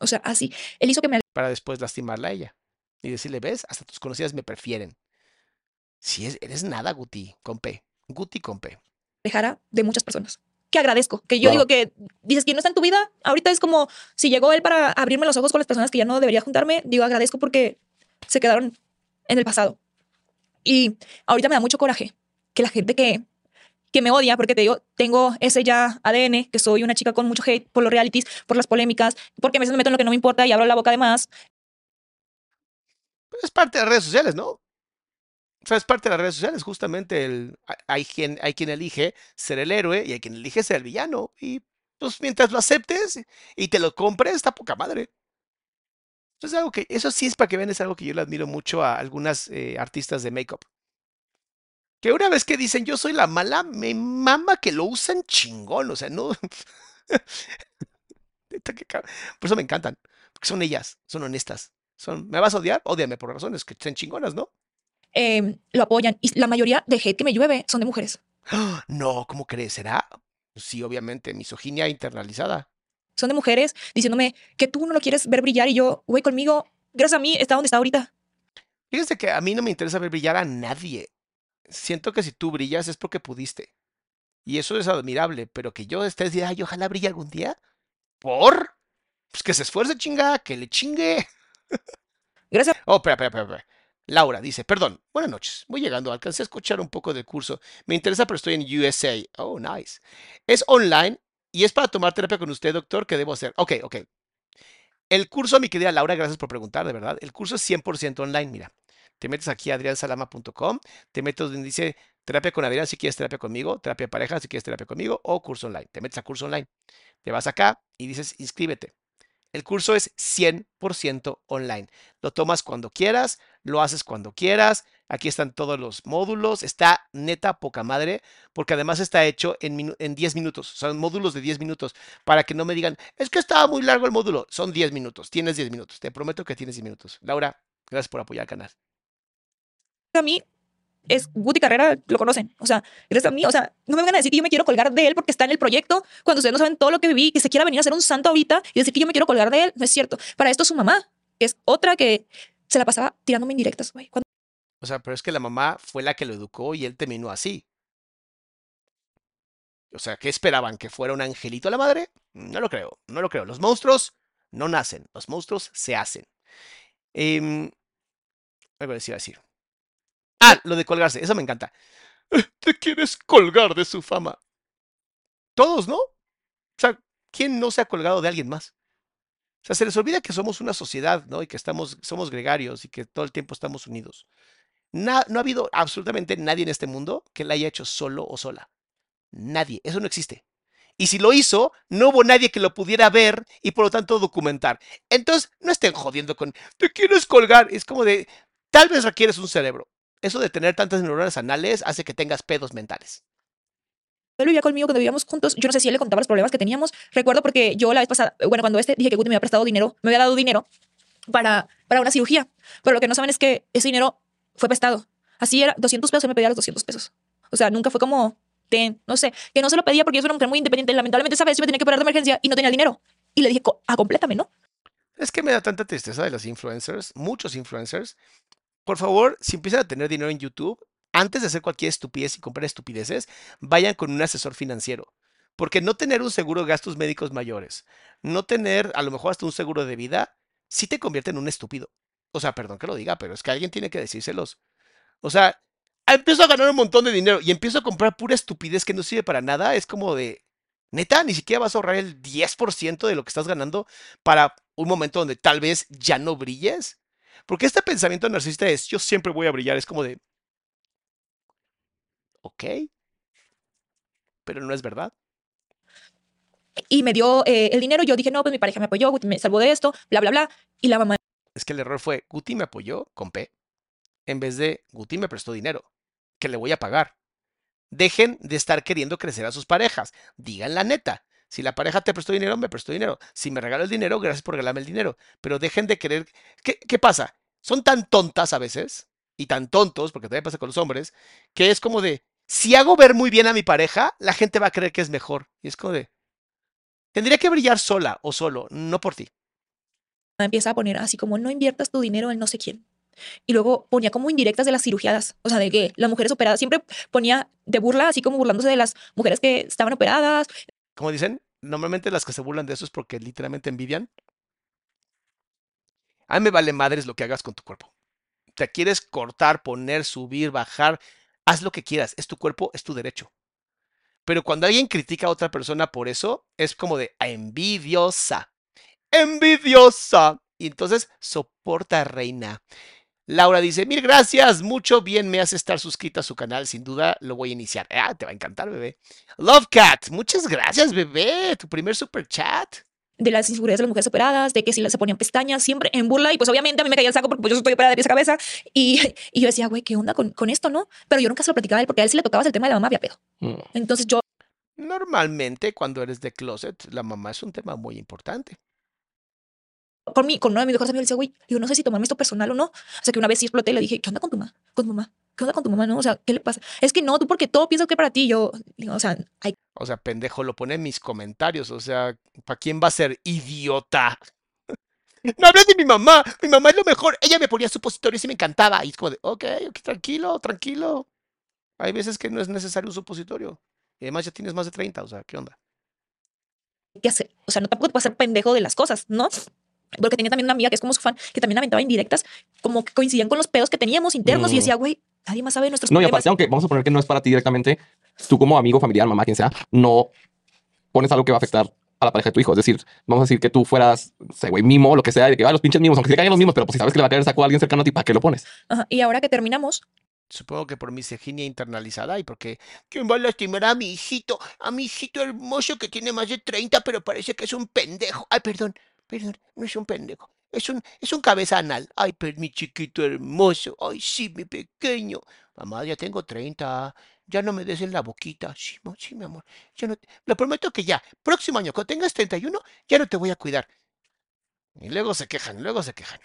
B: O sea, así. Él hizo que me
A: para después lastimarla a ella. Y decirle, ves, hasta tus conocidas me prefieren. Si es, eres nada, Guti, con P. Guti con P.
B: alejara de muchas personas. que agradezco. Que yo
C: Claro.
B: digo que dices que no está en tu vida. Ahorita es como si llegó él para abrirme los ojos con las personas que ya no debería juntarme. Digo, agradezco porque se quedaron en el pasado. Y ahorita me da mucho coraje que la gente que, que me odia, porque te digo, tengo ese ya ADN, que soy una chica con mucho hate por los realities, por las polémicas, porque a veces me meto en lo que no me importa y abro la boca de más.
A: Pues es parte de las redes sociales, ¿no? O sea, es parte de las redes sociales, justamente el, hay- quien, hay quien elige ser el héroe y hay quien elige ser el villano. Y pues mientras lo aceptes y te lo compres, está poca madre. Eso es algo que, eso sí es para que vean, es algo que yo le admiro mucho a algunas eh, artistas de make-up. Que una vez que dicen yo soy la mala, me mama que lo usan chingón, o sea, no. Por eso me encantan, porque son ellas, son honestas. Son, ¿me vas a odiar? Ódiame por razones que estén chingonas, ¿no?
B: eh, lo apoyan. Y la mayoría de hate que me llueve son de mujeres.
A: No, ¿cómo crees? ¿Será? Sí, obviamente, misoginia internalizada.
B: Son de mujeres diciéndome que tú no lo quieres ver brillar y yo, güey, conmigo, gracias a mí, está donde está ahorita.
A: Fíjate que a mí no me interesa ver brillar a nadie. Siento que si tú brillas es porque pudiste. Y eso es admirable, pero que yo esté diciendo, ay, ojalá brille algún día. ¿Por? Pues que se esfuerce, chinga, que le chingue.
B: Gracias
A: Oh, espera, espera, espera, espera. Laura dice, perdón, buenas noches. Voy llegando, alcancé a escuchar un poco del curso. Me interesa, pero estoy en USA. Oh, nice. Es online y es para tomar terapia con usted, doctor. ¿Qué debo hacer? Ok, ok. El curso, mi querida Laura, gracias por preguntar, de verdad. El curso es 100% online, mira. Te metes aquí a adriansalama.com, te metes donde dice terapia con Adrián si quieres terapia conmigo, terapia pareja si quieres terapia conmigo o curso online. Te metes a curso online. Te vas acá y dices inscríbete. El curso es 100% online. Lo tomas cuando quieras, lo haces cuando quieras. Aquí están todos los módulos. Está neta poca madre, porque además está hecho en, minu- en 10 minutos. Son módulos de 10 minutos. Para que no me digan, es que estaba muy largo el módulo. Son 10 minutos. Tienes 10 minutos. Te prometo que tienes 10 minutos. Laura, gracias por apoyar al canal.
B: A mí es Guti Carrera, lo conocen. O sea, gracias a mí, o sea, no me vengan a decir que yo me quiero colgar de él porque está en el proyecto cuando ustedes no saben todo lo que viví, que se quiera venir a ser un santo ahorita y decir que yo me quiero colgar de él. No es cierto. Para esto su mamá, es otra que se la pasaba tirándome indirectas, güey.
A: O sea, pero es que la mamá fue la que lo educó y él terminó así. O sea, ¿qué esperaban? ¿Que fuera un angelito la madre? No lo creo, no lo creo. Los monstruos no nacen, los monstruos se hacen. Em, algo les iba a decir. Ah, lo de colgarse, eso me encanta. Te quieres colgar de su fama. Todos, ¿no? O sea, ¿quién no se ha colgado de alguien más? O sea, se les olvida que somos una sociedad, ¿no? Y que estamos, somos gregarios y que todo el tiempo estamos unidos. No ha habido absolutamente nadie en este mundo que la haya hecho solo o sola. Nadie. Eso no existe. Y si lo hizo, no hubo nadie que lo pudiera ver y por lo tanto documentar. Entonces, no estén jodiendo con, te quieres colgar. Es como de, tal vez requieres un cerebro. Eso de tener tantas neuronas anales hace que tengas pedos mentales.
B: él vivía conmigo, cuando vivíamos juntos, yo no sé si él le contaba los problemas que teníamos. Recuerdo porque yo la vez pasada, bueno, cuando este dije que Guti me había prestado dinero, me había dado dinero para, para una cirugía. Pero lo que no saben es que ese dinero fue prestado. Así era, 200 pesos, él me pedía los 200 pesos. O sea, nunca fue como, ten, no sé, que no se lo pedía porque yo soy una mujer muy independiente. Lamentablemente esa vez yo me tenía que operar de emergencia y no tenía el dinero. Y le dije, "Co- ah, complétame, ¿no?
A: Es que me da tanta tristeza de los influencers, muchos influencers. Por favor, si empiezan a tener dinero en YouTube, antes de hacer cualquier estupidez y comprar estupideces, vayan con un asesor financiero. Porque no tener un seguro de gastos médicos mayores, no tener a lo mejor hasta un seguro de vida, sí te convierte en un estúpido. O sea, perdón que lo diga, pero es que alguien tiene que decírselos. O sea, empiezo a ganar un montón de dinero y empiezo a comprar pura estupidez que no sirve para nada. Es como de, neta, ni siquiera vas a ahorrar el 10% de lo que estás ganando para un momento donde tal vez ya no brilles. Porque este pensamiento narcisista es, yo siempre voy a brillar. Es como de, ok, pero no es verdad.
B: Y me dio eh, el dinero. Yo dije, no, pues mi pareja me apoyó, Guti me salvó de esto, bla, bla, bla. Y la mamá
A: Es que el error fue, Guti me apoyó con P, en vez de Guti me prestó dinero, que le voy a pagar. Dejen de estar queriendo crecer a sus parejas. Digan la neta. Si la pareja te prestó dinero, me prestó dinero. Si me regaló el dinero, gracias por regalarme el dinero. Pero dejen de querer. ¿Qué, pasa? Son tan tontas a veces, y tan tontos, porque también pasa con los hombres, que es como de, si hago ver muy bien a mi pareja, la gente va a creer que es mejor. Y es como de, tendría que brillar sola o solo, no por ti.
B: empieza a poner así como, no inviertas tu dinero en no sé quién. Y luego ponía como indirectas de las cirugías, o sea, de que las mujeres operadas, siempre ponía de burla, así como burlándose de las mujeres que estaban operadas.
A: Como dicen, normalmente las que se burlan de eso es porque literalmente envidian. A mí me vale madres lo que hagas con tu cuerpo. Te quieres cortar, poner, subir, bajar, haz lo que quieras, es tu cuerpo, es tu derecho. Pero cuando alguien critica a otra persona por eso, es como de envidiosa. Envidiosa. Y entonces, soporta, reina. Laura dice, mil gracias, mucho bien me hace estar suscrita a su canal, sin duda lo voy a iniciar. Ah, te va a encantar, bebé. Love Cat, muchas gracias, bebé, tu primer super chat.
B: de las inseguridades de las mujeres operadas, de que si se ponían pestañas, siempre en burla. Y pues obviamente a mí me caía el saco porque pues, yo estoy operada de pies a cabeza. Y, y yo decía, güey, ¿qué onda con, con esto, no? Pero yo nunca se lo platicaba a él porque a él sí le tocaba el tema de la mamá, había pedo.
C: Mm.
B: Entonces yo
A: Normalmente cuando eres de closet, la mamá es un tema muy importante.
B: Con, mi, con uno de mis mejores amigos le decía, güey, yo no sé si tomarme esto personal o no. O sea, que una vez sí exploté y le dije, ¿qué onda con tu mamá? Con tu mamá. ¿Qué onda con tu mamá? No, o sea, ¿qué le pasa? Es que no, tú porque todo piensas que para ti. Yo, digo, o sea, hay
A: O sea, pendejo, lo pone en mis comentarios. O sea, ¿para quién va a ser idiota? No hables de mi mamá. Mi mamá es lo mejor. Ella me ponía supositorios y me encantaba. Y es como de, ok, ok, tranquilo, tranquilo. Hay veces que no es necesario un supositorio. Y además ya tienes más de 30, o sea, ¿qué onda?
B: que hacer. O sea, no tampoco te puedes hacer pendejo de las cosas, ¿no? Porque tenía también una amiga que es como su fan, que también aventaba indirectas, como que coincidían con los pedos que teníamos internos y
C: Mm.
B: decía, güey, nadie más sabe de nuestros
C: No, y
B: problemas.
C: aparte, aunque vamos a suponer que no es para ti directamente, tú como amigo, familiar, mamá, quien sea, no pones algo que va a afectar a la pareja de tu hijo. Es decir, vamos a decir que tú fueras, no sé, güey, mimo, lo que sea, y de que, ah, los pinches mimos, aunque te caigan los mismos, pero pues si sabes que le va a caer saco a alguien cercano a ti, ¿para qué lo pones?
B: Ajá, Y ahora que terminamos,
A: Supongo que por misoginia internalizada y porque ¿quién va a lastimar a mi hijito? A mi hijito hermoso que tiene más de 30, pero parece que es un pendejo. Ay, perdón, perdón, no es un pendejo. Es un, es un cabeza anal. Ay, pero mi chiquito hermoso. Ay, sí, mi pequeño. Mamá, ya tengo 30. Ya no me des en la boquita. Sí, sí, mi amor. Ya no Lo prometo que ya, próximo año, cuando tengas 31, ya no te voy a cuidar. Y luego se quejan, luego se quejan.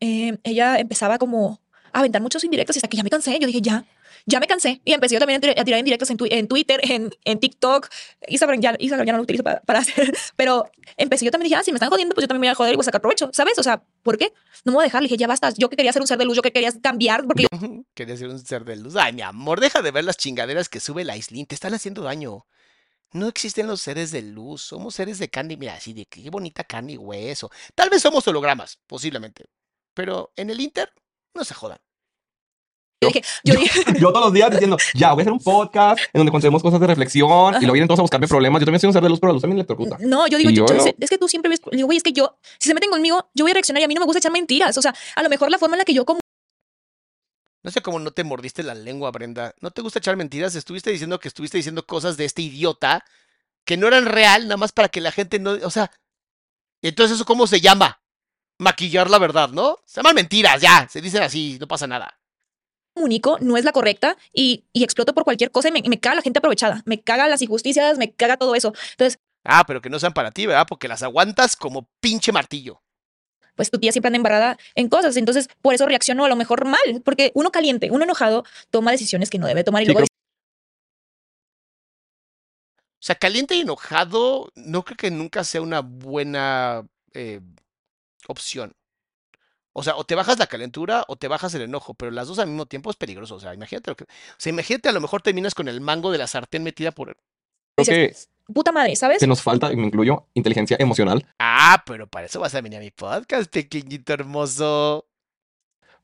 B: eh, ella empezaba como a aventar muchos indirectos y hasta que ya me cansé. Yo dije, ya, ya me cansé. Y empecé yo también a tirar, a tirar indirectos en, twi- en Twitter, en, en TikTok. Instagram ya, Instagram ya no lo utilizo para, hacer. Pero empecé yo también dije, ah, si me están jodiendo, pues yo también voy a joder y voy a sacar provecho, ¿sabes? O sea, ¿por qué? No me voy a dejar. Le dije, ya basta. Yo que quería ser un ser de luz, yo que quería cambiar, porque
A: Quería ser un ser de luz. Ay, mi amor, deja de ver las chingaderas que sube la Islín. Te están haciendo daño. No existen los seres de luz. Somos seres de carne. Mira, así de qué bonita carne y hueso. Tal vez somos hologramas, posiblemente. Pero en el Inter, no se jodan.
B: Dije, yo dije,
C: Yo todos los días diciendo, ya, voy a hacer un podcast en donde contemos cosas de reflexión y luego vienen todos a buscarme problemas. Yo también soy un ser de luz, pero la luz también electrocuta.
B: No, yo digo, yo-
C: no.
B: es que tú siempre ves, digo, güey, es que yo, si se meten conmigo, yo voy a reaccionar y a mí no me gusta echar mentiras. O sea, a lo mejor la forma en la que yo como
A: No sé cómo no te mordiste la lengua, Brenda. ¿No te gusta echar mentiras? Estuviste diciendo que estuviste diciendo cosas de este idiota que no eran real, nada más para que la gente no. O sea, entonces, ¿eso cómo se llama? Maquillar la verdad, ¿no? Se llaman mentiras, ya. Se dicen así, no pasa nada.
B: Comunico no es la correcta y, y exploto por cualquier cosa y me, me caga la gente aprovechada. Me caga las injusticias, me caga todo eso. Entonces,
A: Ah, pero que no sean para ti, ¿verdad? Porque las aguantas como pinche martillo.
B: pues tu tía siempre anda embarrada en cosas. Entonces, por eso reacciono a lo mejor mal, porque uno caliente, uno enojado, toma decisiones que no debe tomar y
C: Sí,
B: luego
C: creo-
A: O sea, caliente y enojado, no creo que nunca sea una buena eh, opción. O sea, o te bajas la calentura o te bajas el enojo, pero las dos al mismo tiempo es peligroso. O sea, imagínate lo que. O sea, imagínate a lo mejor terminas con el mango de la sartén metida por. el-
C: Creo que
B: puta madre, ¿sabes?
C: que nos falta, y me incluyo, inteligencia emocional,
A: Ah, pero para eso vas a venir a mi podcast, pequeñito hermoso.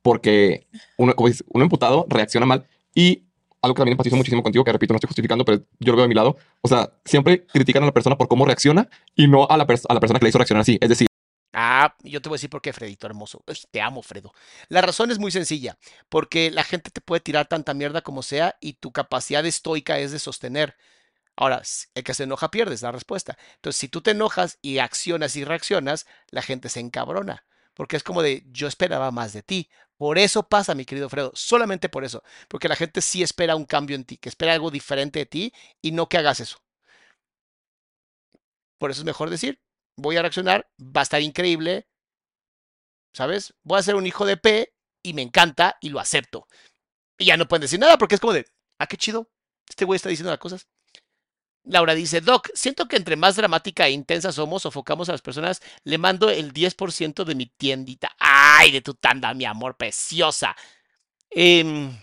C: porque uno, como dices, uno emputado reacciona mal y algo que también empatizo muchísimo contigo, que repito, no estoy justificando, pero yo lo veo de mi lado. O sea, siempre critican a la persona por cómo reacciona y no a la, pers- a la persona que le hizo reaccionar así. Es decir,
A: Ah, yo te voy a decir por qué, Fredito hermoso. Te amo, Fredo. La razón es muy sencilla, porque la gente te puede tirar tanta mierda como sea y tu capacidad estoica es de sostener. Ahora, el que se enoja pierde, es la respuesta. Entonces, si tú te enojas y accionas y reaccionas, la gente se encabrona, porque es como de, yo esperaba más de ti. Por eso pasa, mi querido Fredo, solamente por eso, porque la gente sí espera un cambio en ti, que espera algo diferente de ti y no que hagas eso. Por eso es mejor decir, voy a reaccionar, va a estar increíble, ¿sabes? Voy a ser un hijo de P y me encanta y lo acepto. Y ya no pueden decir nada porque es como de, ah, qué chido, este güey está diciendo las cosas. Laura dice, Doc, siento que entre más dramática e intensa somos, sofocamos a las personas, le mando el 10% de mi tiendita. ¡Ay, de tu tanda, mi amor, preciosa! Em,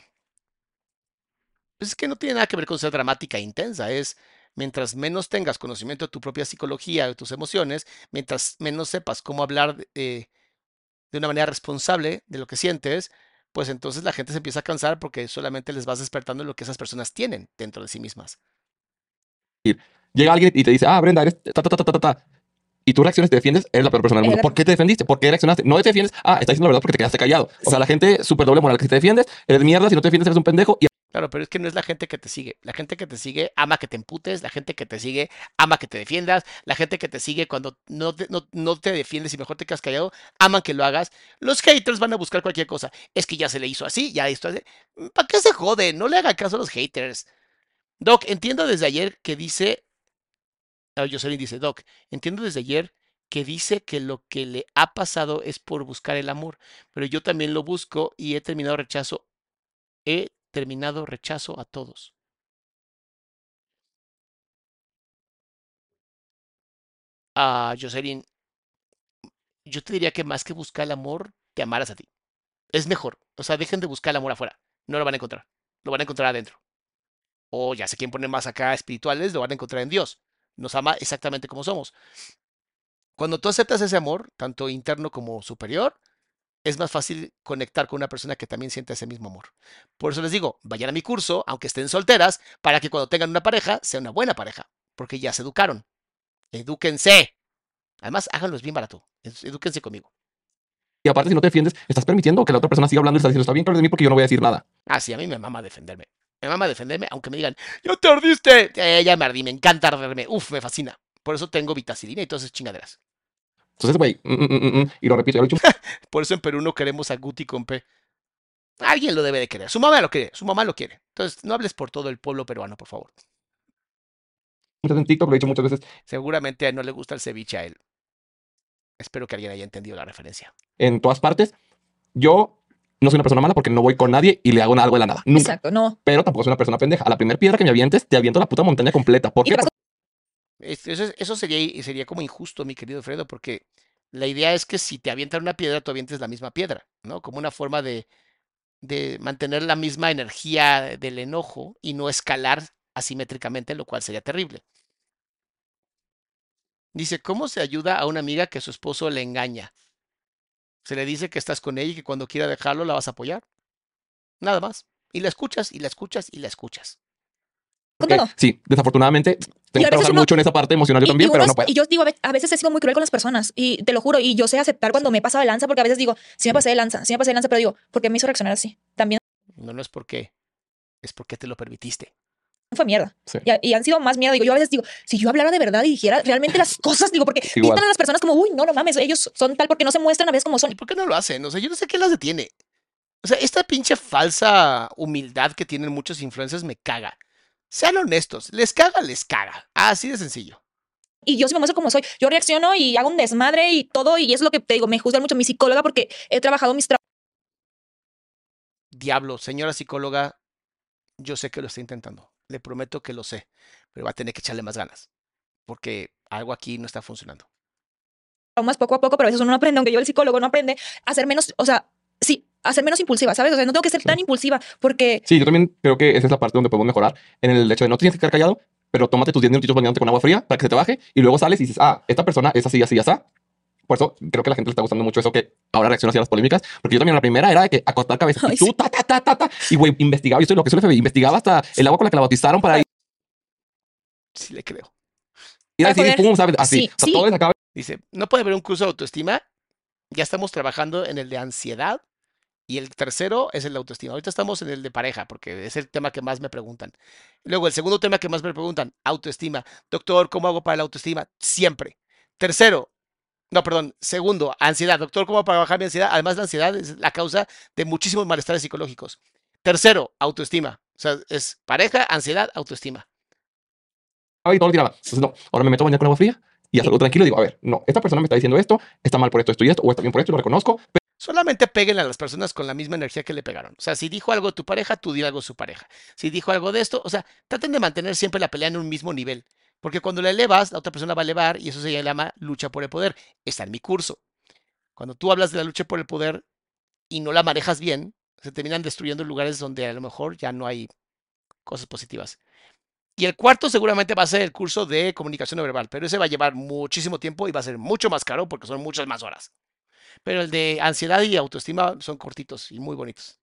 A: pues es que no tiene nada que ver con ser dramática e intensa, es mientras menos tengas conocimiento de tu propia psicología, de tus emociones, mientras menos sepas cómo hablar eh, de una manera responsable de lo que sientes, pues entonces la gente se empieza a cansar porque solamente les vas despertando lo que esas personas tienen dentro de sí mismas.
C: Llega alguien y te dice, ah, Brenda, eres ta, ta, ta, ta, ta, ta. Y tú reacciones, te defiendes, eres la peor persona del mundo. ¿Por qué te defendiste? ¿Por qué reaccionaste? No te defiendes, ah, estás diciendo la verdad porque te quedaste callado. O sea, la gente súper doble moral que si te defiendes, eres mierda, si no te defiendes, eres un pendejo. Y
A: Claro, pero es que no es la gente que te sigue. La gente que te sigue ama que te emputes, la gente que te sigue ama que te defiendas, la gente que te sigue cuando no te, no, no te defiendes y mejor te quedas callado, aman que lo hagas. Los haters van a buscar cualquier cosa. Es que ya se le hizo así, ya esto así. ¿Para qué se jode? No le haga caso a los haters. Doc, entiendo desde ayer que dice. Ah, Jocelyn dice, Doc, entiendo desde ayer que dice que lo que le ha pasado es por buscar el amor, pero yo también lo busco y he terminado rechazo. He terminado rechazo a todos. Ah, Jocelyn, yo te diría que más que buscar el amor, te amaras a ti. Es mejor. O sea, dejen de buscar el amor afuera. No lo van a encontrar. Lo van a encontrar adentro. O ya sé quién poner más acá espirituales, lo van a encontrar en Dios. Nos ama exactamente como somos. Cuando tú aceptas ese amor, tanto interno como superior, es más fácil conectar con una persona que también siente ese mismo amor. Por eso les digo, vayan a mi curso, aunque estén solteras, para que cuando tengan una pareja, sea una buena pareja, porque ya se educaron. Edúquense. Además, háganlo bien barato. Ed- Edúquense conmigo.
C: Y aparte, si no te defiendes, estás permitiendo que la otra persona siga hablando y está diciendo, está bien claro de mí porque yo no voy a decir nada.
A: Ah, sí, a mí me mama defenderme. Me mama defenderme, aunque me digan, ¡ya te ardiste! Eh, ya me ardí, me encanta arderme. Uf, me fascina. Por eso tengo vitacilina y todas esas chingaderas.
C: Entonces, güey, mm, mm, mm, mm, y lo repito, ya lo he dicho
A: Por eso en Perú no queremos a Guti con P. Alguien lo debe de querer. Su mamá lo quiere, su mamá lo quiere. Entonces, no hables por todo el pueblo peruano, por favor.
C: muchas veces en TikTok, lo he dicho muchas veces
A: Seguramente a él no le gusta el ceviche a él. Espero que alguien haya entendido la referencia.
C: en todas partes. Yo no soy una persona mala porque no voy con nadie y le hago algo de la nada. Nunca.
B: Exacto, no.
C: Pero tampoco soy una persona pendeja. A la primera piedra que me avientes, te aviento la puta montaña completa. ¿Por
B: ¿Y
C: qué?
A: Eso, es- eso sería, sería como injusto, mi querido Fredo, porque la idea es que si te avientan una piedra, tú avientes la misma piedra, ¿no? Como una forma de, de mantener la misma energía del enojo y no escalar asimétricamente, lo cual sería terrible. Dice, ¿cómo se ayuda a una amiga que su esposo le engaña? Se le dice que estás con ella y que cuando quiera dejarlo la vas a apoyar. Nada más. Y la escuchas, y la escuchas, y la escuchas.
B: Con todo.
C: sí, desafortunadamente tengo que trabajar
B: uno-
C: mucho en esa parte emocional yo
B: Y-
C: también,
B: y
C: pero no puedo.
B: Y yo digo, a ve- a veces he sido muy cruel con las personas y te lo juro, y yo sé aceptar cuando me he pasado de lanza, porque a veces digo, sí me pasé de lanza, sí me pasé de lanza, pero digo, ¿por qué me hizo reaccionar así? También
A: No, no es porque, es porque te lo permitiste.
B: fue mierda.
C: Sí.
B: Y, y han sido más mierda. Digo, yo a veces digo, si yo hablara de verdad y dijera realmente las cosas, digo, porque
C: Igual.
B: pintan a las personas como, uy, no, no mames, ellos son tal porque no se muestran a veces como son.
A: ¿Y por qué no lo hacen? O sea, yo no sé qué las detiene. O sea, esta pinche falsa humildad que tienen muchos influencers me caga. Sean honestos, les caga, les caga. Así de sencillo.
B: Y yo me muestro como soy. Yo reacciono y hago un desmadre y todo, y es lo que te digo, me juzga mucho mi psicóloga porque he trabajado mis traumas.
A: Diablo, señora psicóloga, yo sé que lo está intentando. Le prometo que lo sé, pero va a tener que echarle más ganas. Porque algo aquí no está funcionando.
B: traumas poco a poco, pero a veces uno no aprende, aunque yo el psicólogo no aprende a ser menos, o sea, sí, a ser menos impulsiva, ¿sabes? O sea, no tengo que ser tan impulsiva porque
C: Sí, yo también creo que esa es la parte donde podemos mejorar en el hecho de no tienes que quedar callado, pero tómate tus 10 minutitos bañándote con agua fría para que se te baje y luego sales y dices, ah, esta persona es así, así, así. Por eso creo que a la gente le está gustando mucho eso que ahora reacciona hacia las polémicas, porque yo también la primera era de que acostar cabeza
B: Ay,
C: y tú,
B: sí.
C: ta, ta, ta, ta, ta, y güey, investigaba, yo estoy lo que es el FBI, investigaba hasta el agua con la que la bautizaron para ir
A: Sí le creo.
C: a
B: Para
C: decir,
B: poder-
C: pum, ¿sabes? Así,
B: Sí,
C: o sea,
B: sí.
C: todo les acaba
A: Dice, no puede haber un curso de autoestima. Ya estamos trabajando en el de ansiedad. Y el tercero es el de autoestima. Ahorita estamos en el de pareja, porque es el tema que más me preguntan. Luego, el segundo tema que más me preguntan, autoestima. Doctor, ¿cómo hago para la autoestima? Siempre. Tercero, no, perdón. Segundo, ansiedad. Doctor, ¿cómo hago para bajar mi ansiedad? Además, la ansiedad es la causa de muchísimos malestares psicológicos. Tercero, autoestima. O sea, es pareja, ansiedad, autoestima.
C: y todo lo tiraba. No, ahora me meto a bañar con agua fría y salgo tranquilo y digo, a ver, no, esta persona me está diciendo esto, está mal por esto, esto y esto, o está bien por esto, lo reconozco,
A: Solamente peguen a las personas con la misma energía que le pegaron. O sea, si dijo algo tu pareja, tú di algo a su pareja. Si dijo algo de esto, o sea, traten de mantener siempre la pelea en un mismo nivel. Porque cuando la elevas, la otra persona va a elevar y eso se llama lucha por el poder. Está en mi curso. Cuando tú hablas de la lucha por el poder y no la manejas bien, se terminan destruyendo lugares donde a lo mejor ya no hay cosas positivas. Y el cuarto seguramente va a ser el curso de comunicación verbal, pero ese va a llevar muchísimo tiempo y va a ser mucho más caro porque son muchas más horas. Pero el de ansiedad y autoestima son cortitos y muy bonitos.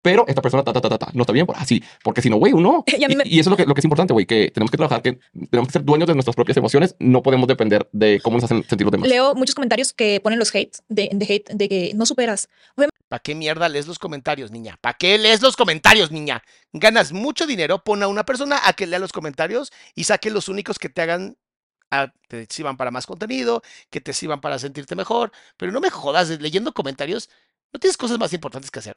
C: Pero esta persona ta, ta, ta, ta, ta, no está bien por así, porque si no, güey, uno.
B: Y me-
C: y eso es lo que, lo que es importante, güey, que tenemos que trabajar, que tenemos que ser dueños de nuestras propias emociones, no podemos depender de cómo nos hacen sentir los demás.
B: Leo muchos comentarios que ponen los hate, de, de hate, de que no superas.
A: ¿Para qué mierda lees los comentarios, niña? ¿Para qué lees los comentarios, niña? Ganas mucho dinero, pon a una persona a que lea los comentarios y saque los únicos que te hagan, a- te sirvan para más contenido, que te sirvan para sentirte mejor, pero no me jodas, leyendo comentarios, no tienes cosas más importantes que hacer.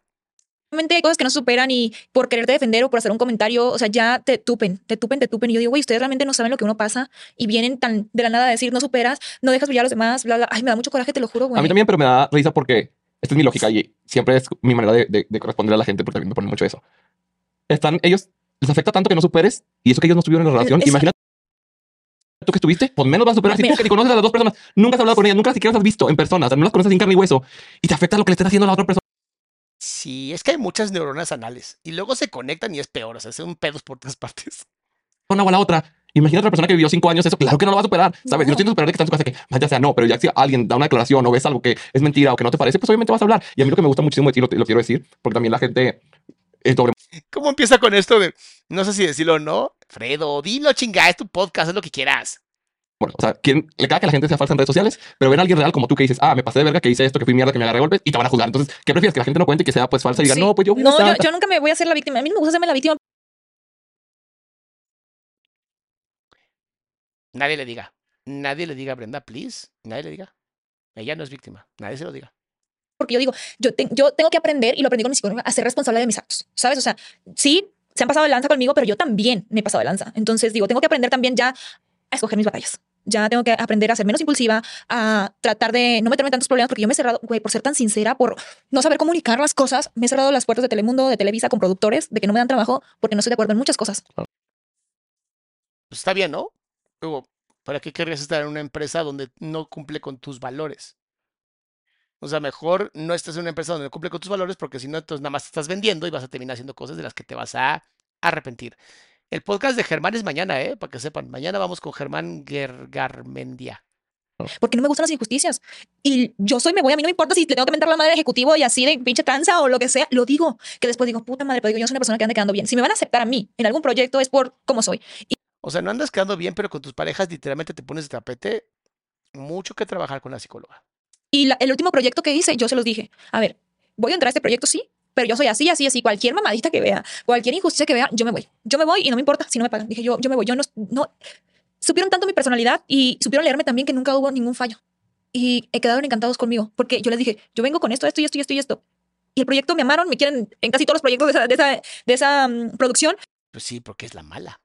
B: Obviamente hay cosas que no superan y por quererte defender o por hacer un comentario, o sea, ya te tupen, te tupen, te tupen. Y yo digo, güey, ustedes realmente no saben lo que uno pasa y vienen tan de la nada a decir, no superas, no dejas brillar a los demás, bla, bla. Ay, me da mucho coraje, te lo juro, güey.
C: A mí también, pero me da risa porque esta es mi lógica y siempre es mi manera de, de, de corresponder a la gente porque también me pone mucho eso. Están ellos, les afecta tanto que no superes y eso que ellos no estuvieron en la relación. Imagínate tú que estuviste, pues menos vas a superar. Si tú que ni conoces a las dos personas, nunca has hablado con ellas, nunca siquiera las has visto en persona, o sea, no las conoces sin carne y hueso y te afecta lo que le estés haciendo a la otra persona.
A: Sí, es que hay muchas neuronas anales y luego se conectan y es peor, o sea, son pedos por todas partes.
C: o a la otra. Imagínate a otra persona que vivió cinco años eso, claro que no lo va a superar, ¿sabes? Y
B: No.
C: tienes que superar de que está en tu casa que vaya sea no, pero ya si alguien da una declaración o ves algo que es mentira o que no te parece, pues obviamente vas a hablar. Y a mí lo que me gusta muchísimo de ti, lo, lo quiero decir, porque también la gente es doble
A: ¿Cómo empieza con esto de, no sé si decirlo o no? Fredo, dilo chinga, es tu podcast, haz lo que quieras.
C: Bueno, o sea, ¿quién le caga que la gente sea falsa en redes sociales? Pero ven a alguien real como tú que dices, ah, me pasé de verga, que hice esto, que fui mierda, que me agarré a golpes y te van a juzgar. Entonces, ¿qué prefieres? Que la gente no cuente y que sea pues falsa y diga,
B: Sí.
C: no, pues yo fui
B: No,
C: una
B: yo,
C: santa"?
B: yo nunca me voy a hacer la víctima. A mí no me gusta hacerme la víctima.
A: Nadie le diga. Nadie le diga a Brenda, please. Nadie le diga. Ella no es víctima. Nadie se lo diga.
B: Porque yo digo, yo, yo tengo que aprender, y lo aprendí con mi psicóloga, a ser responsable de mis actos, ¿sabes? O sea, sí, se han pasado de lanza conmigo, pero yo también me he pasado de lanza. Entonces digo, tengo que aprender también ya a escoger mis batallas. Ya tengo que aprender a ser menos impulsiva, a tratar de no meterme en tantos problemas, porque yo me he cerrado, güey, por ser tan sincera, por no saber comunicar las cosas, me he cerrado las puertas de Telemundo, de Televisa, con productores, de que no me dan trabajo, porque no estoy de acuerdo en muchas cosas.
A: Pues está bien, ¿no? Luego, ¿para qué querrías estar en una empresa donde no cumple con tus valores? O sea, mejor no estés en una empresa donde no cumple con tus valores porque si no, entonces nada más te estás vendiendo y vas a terminar haciendo cosas de las que te vas a arrepentir. El podcast de Germán es mañana, ¿eh? Para que sepan. Mañana vamos con Germán Ger- Garmendia.
B: porque no me gustan las injusticias. Y yo soy, me voy, a mí no me importa si le tengo que mentar la madre al ejecutivo y así de pinche tranza o lo que sea, lo digo. Que después digo, puta madre, pero digo, yo soy una persona que anda quedando bien. Si me van a aceptar a mí en algún proyecto es por cómo soy.
A: O sea, no andas quedando bien, pero con tus parejas literalmente te pones de tapete. Mucho que trabajar con la psicóloga.
B: Y la- el último proyecto que hice, yo se los dije, a ver, voy a entrar a este proyecto, sí, pero yo soy así, así, así. Cualquier mamadita que vea, cualquier injusticia que vea, yo me voy. Yo me voy y no me importa si no me pagan. Dije, yo, yo me voy. Yo no, no. Supieron tanto mi personalidad y supieron leerme también que nunca hubo ningún fallo. Y quedaron encantados conmigo porque yo les dije, yo vengo con esto, esto y esto y esto y esto. Y el proyecto me amaron, me quieren en casi todos los proyectos de esa, de esa, de esa mm, producción.
A: Pues sí, porque es la mala.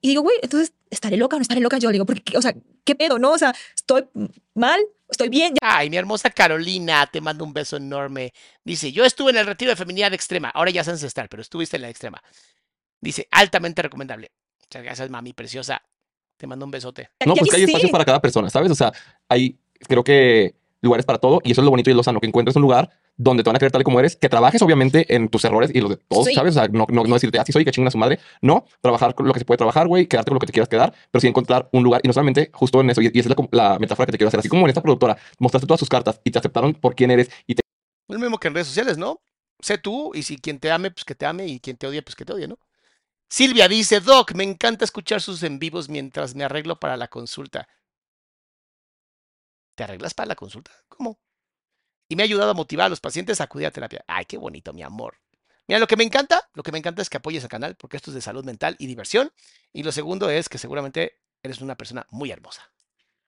B: Y digo, güey, entonces, ¿estaré loca o no estaré loca? Yo digo, porque, o sea, ¿qué pedo, no? O sea, ¿estoy mal? ¿Estoy bien?
A: Ay, mi hermosa Carolina, te mando un beso enorme. Dice, yo estuve en el retiro de feminidad extrema. Ahora ya es ancestral, pero estuviste en la extrema. Dice, altamente recomendable. Muchas gracias, mami preciosa. Te mando un besote.
B: Ya-
C: No,
B: ya
C: pues que hay espacio para cada persona, ¿sabes? O sea, hay, creo que lugares para todo y eso es lo bonito y lo sano, que encuentres un lugar donde te van a querer tal y como eres, que trabajes obviamente en tus errores y los de todos,
B: Sí.
C: ¿sabes? O sea, no, no, no decirte así soy, que chingan a su madre. No, trabajar con lo que se puede trabajar, güey, quedarte con lo que te quieras quedar, pero sí encontrar un lugar y no solamente justo en eso. Y, y esa es la, la metáfora que te quiero hacer. Así como en esta productora mostraste todas sus cartas y te aceptaron por quién eres y te
A: Lo mismo que en redes sociales, ¿no? Sé tú y si quien te ame, pues que te ame y quien te odie, pues que te odie, ¿no? Silvia dice, Doc, me encanta escuchar sus en vivos mientras me arreglo para la consulta. ¿Te arreglas para la consulta? ¿Cómo? Y me ha ayudado a motivar a los pacientes a acudir a terapia. Ay, qué bonito, mi amor. Mira, lo que me encanta, lo que me encanta es que apoyes al canal, porque esto es de salud mental y diversión. Y lo segundo es que seguramente eres una persona muy hermosa.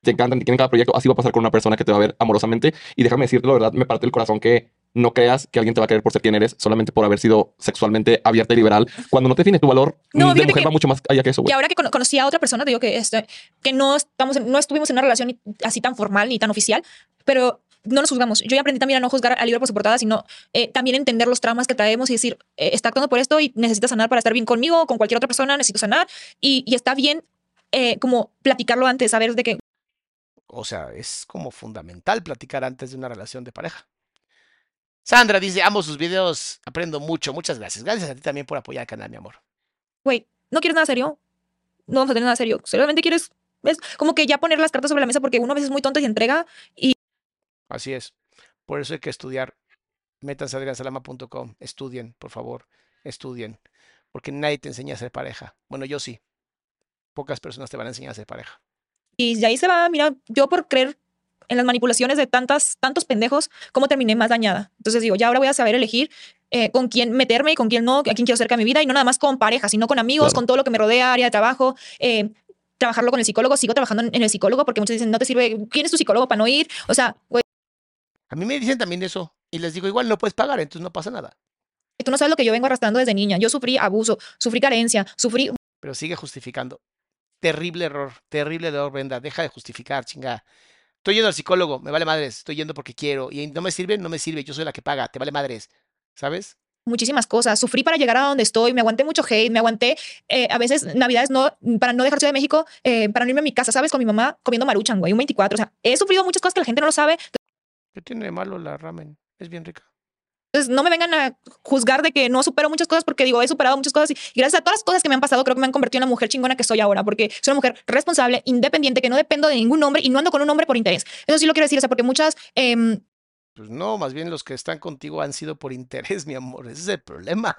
C: te encantan y quieren cada proyecto, así va a pasar con una persona que te va a ver amorosamente. Y déjame decirte, la verdad, me parte el corazón que no creas que alguien te va a querer por ser quien eres, solamente por haber sido sexualmente abierta y liberal, cuando no te define tu valor
B: No,
C: de mujer
B: que-
C: va mucho más allá que eso,
B: Y ahora que cono- conocí a otra persona, te digo que, este, que no, estamos en- no estuvimos en una relación así tan formal ni tan oficial, pero no nos juzgamos. Yo ya aprendí también a no juzgar al libro por su portada, sino eh, también entender los traumas que traemos y decir, eh, está actuando por esto y necesita sanar para estar bien conmigo, con cualquier otra persona, necesito sanar. Y, y está bien eh, como platicarlo antes, saber de que,
A: O sea, es como fundamental platicar antes de una relación de pareja. Sandra dice, amo sus videos, aprendo mucho, muchas gracias. Gracias a ti también por apoyar el canal, mi amor.
B: güey, no quieres nada serio. No vamos a tener nada serio. Solamente quieres, es como que ya poner las cartas sobre la mesa porque uno a veces es muy tonto y se entrega y
A: Así es. Por eso hay que estudiar. Métanse a adriansalama.com. Estudien, por favor. Estudien. Porque nadie te enseña a ser pareja. Bueno, yo sí. Pocas personas te van a enseñar a ser pareja.
B: Y de ahí se va, mira, yo por creer en las manipulaciones de tantas, tantos pendejos, cómo terminé más dañada. Entonces digo, ya ahora voy a saber elegir eh, con quién meterme y con quién no, a quién quiero cerca de mi vida, y no nada más con pareja, sino con amigos,
C: Claro.
B: con todo lo que me rodea, área de trabajo, eh, trabajarlo con el psicólogo. Sigo trabajando en, en el psicólogo porque muchos dicen, no te sirve, ¿quién es tu psicólogo para no ir? O sea, güey,
A: A mí me dicen también eso. Y les digo, igual no puedes pagar, entonces no pasa nada.
B: tú no sabes lo que yo vengo arrastrando desde niña. Yo sufrí abuso, sufrí carencia, sufrí
A: Pero sigue justificando. Terrible error. Terrible error, Brenda. Deja de justificar, chinga. Estoy yendo al psicólogo, me vale madres. Estoy yendo porque quiero. Y no me sirve, no me sirve. Yo soy la que paga, te vale madres. ¿Sabes?
B: muchísimas cosas. Sufrí para llegar a donde estoy, me aguanté mucho hate, me aguanté eh, a veces navidades no, para no dejar Ciudad de México, eh, para no irme a mi casa, ¿sabes? Con mi mamá comiendo maruchan, güey, un 24. O sea, he sufrido muchas cosas que la gente no lo sabe.
A: ¿Qué tiene de malo la ramen? Es bien rica.
B: Entonces, no me vengan a juzgar de que no supero muchas cosas porque digo, he superado muchas cosas y, gracias a todas las cosas que me han pasado, creo que me han convertido en la mujer chingona que soy ahora porque soy una mujer responsable, independiente, que no dependo de ningún hombre y no ando con un hombre por interés. Eso sí lo quiero decir, o sea, porque muchas em,
A: Pues no, más bien los que están contigo han sido por interés, mi amor. Ese es el problema.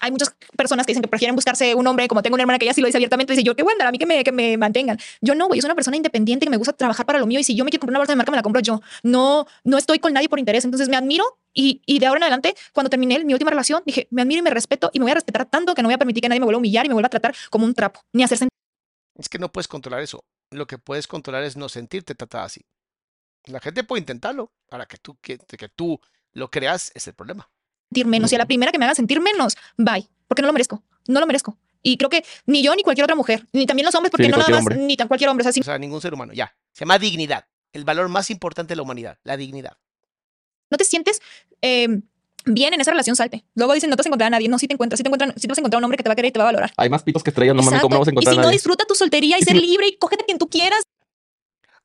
B: Hay muchas personas que dicen que prefieren buscarse un hombre, como tengo una hermana que ella sí lo dice abiertamente, dice yo, qué bueno, a mí que me, que me mantengan. Yo no, güey, yo soy una persona independiente que me gusta trabajar para lo mío y si yo me quiero comprar una bolsa de marca, me la compro yo. No, no estoy con nadie por interés, entonces me admiro y, y de ahora en adelante, cuando terminé mi última relación, dije, me admiro y me respeto y me voy a respetar tanto que no voy a permitir que nadie me vuelva a humillar y me vuelva a tratar como un trapo, ni hacer
A: Es que no puedes controlar eso. Lo que puedes controlar es no sentirte tratada así. La gente puede intentarlo. Para que tú, que, que tú lo creas es el problema.
B: Sentir menos y a la primera que me haga sentir menos, bye, porque no lo merezco, no lo merezco. Y creo que ni yo ni cualquier otra mujer, ni también los hombres, porque no nada más,
C: hombre.
B: ni tan cualquier hombre, o sea, si
A: O sea, ningún ser humano. Ya. Se llama dignidad. El valor más importante de la humanidad. La dignidad.
B: no te sientes eh, bien en esa relación, salte. Luego dicen, no te vas a encontrar a nadie. No, si te encuentras, si te, encuentran, si te vas a encontrar un hombre que te va a querer y te va a valorar.
C: Hay más pitos que estrellas, no mames, ¿cómo no vas a
B: y
C: encontrar
B: si
C: a
B: no, disfruta tu soltería y
C: Y
B: ser
C: si no-
B: libre y cógete a quien tú quieras.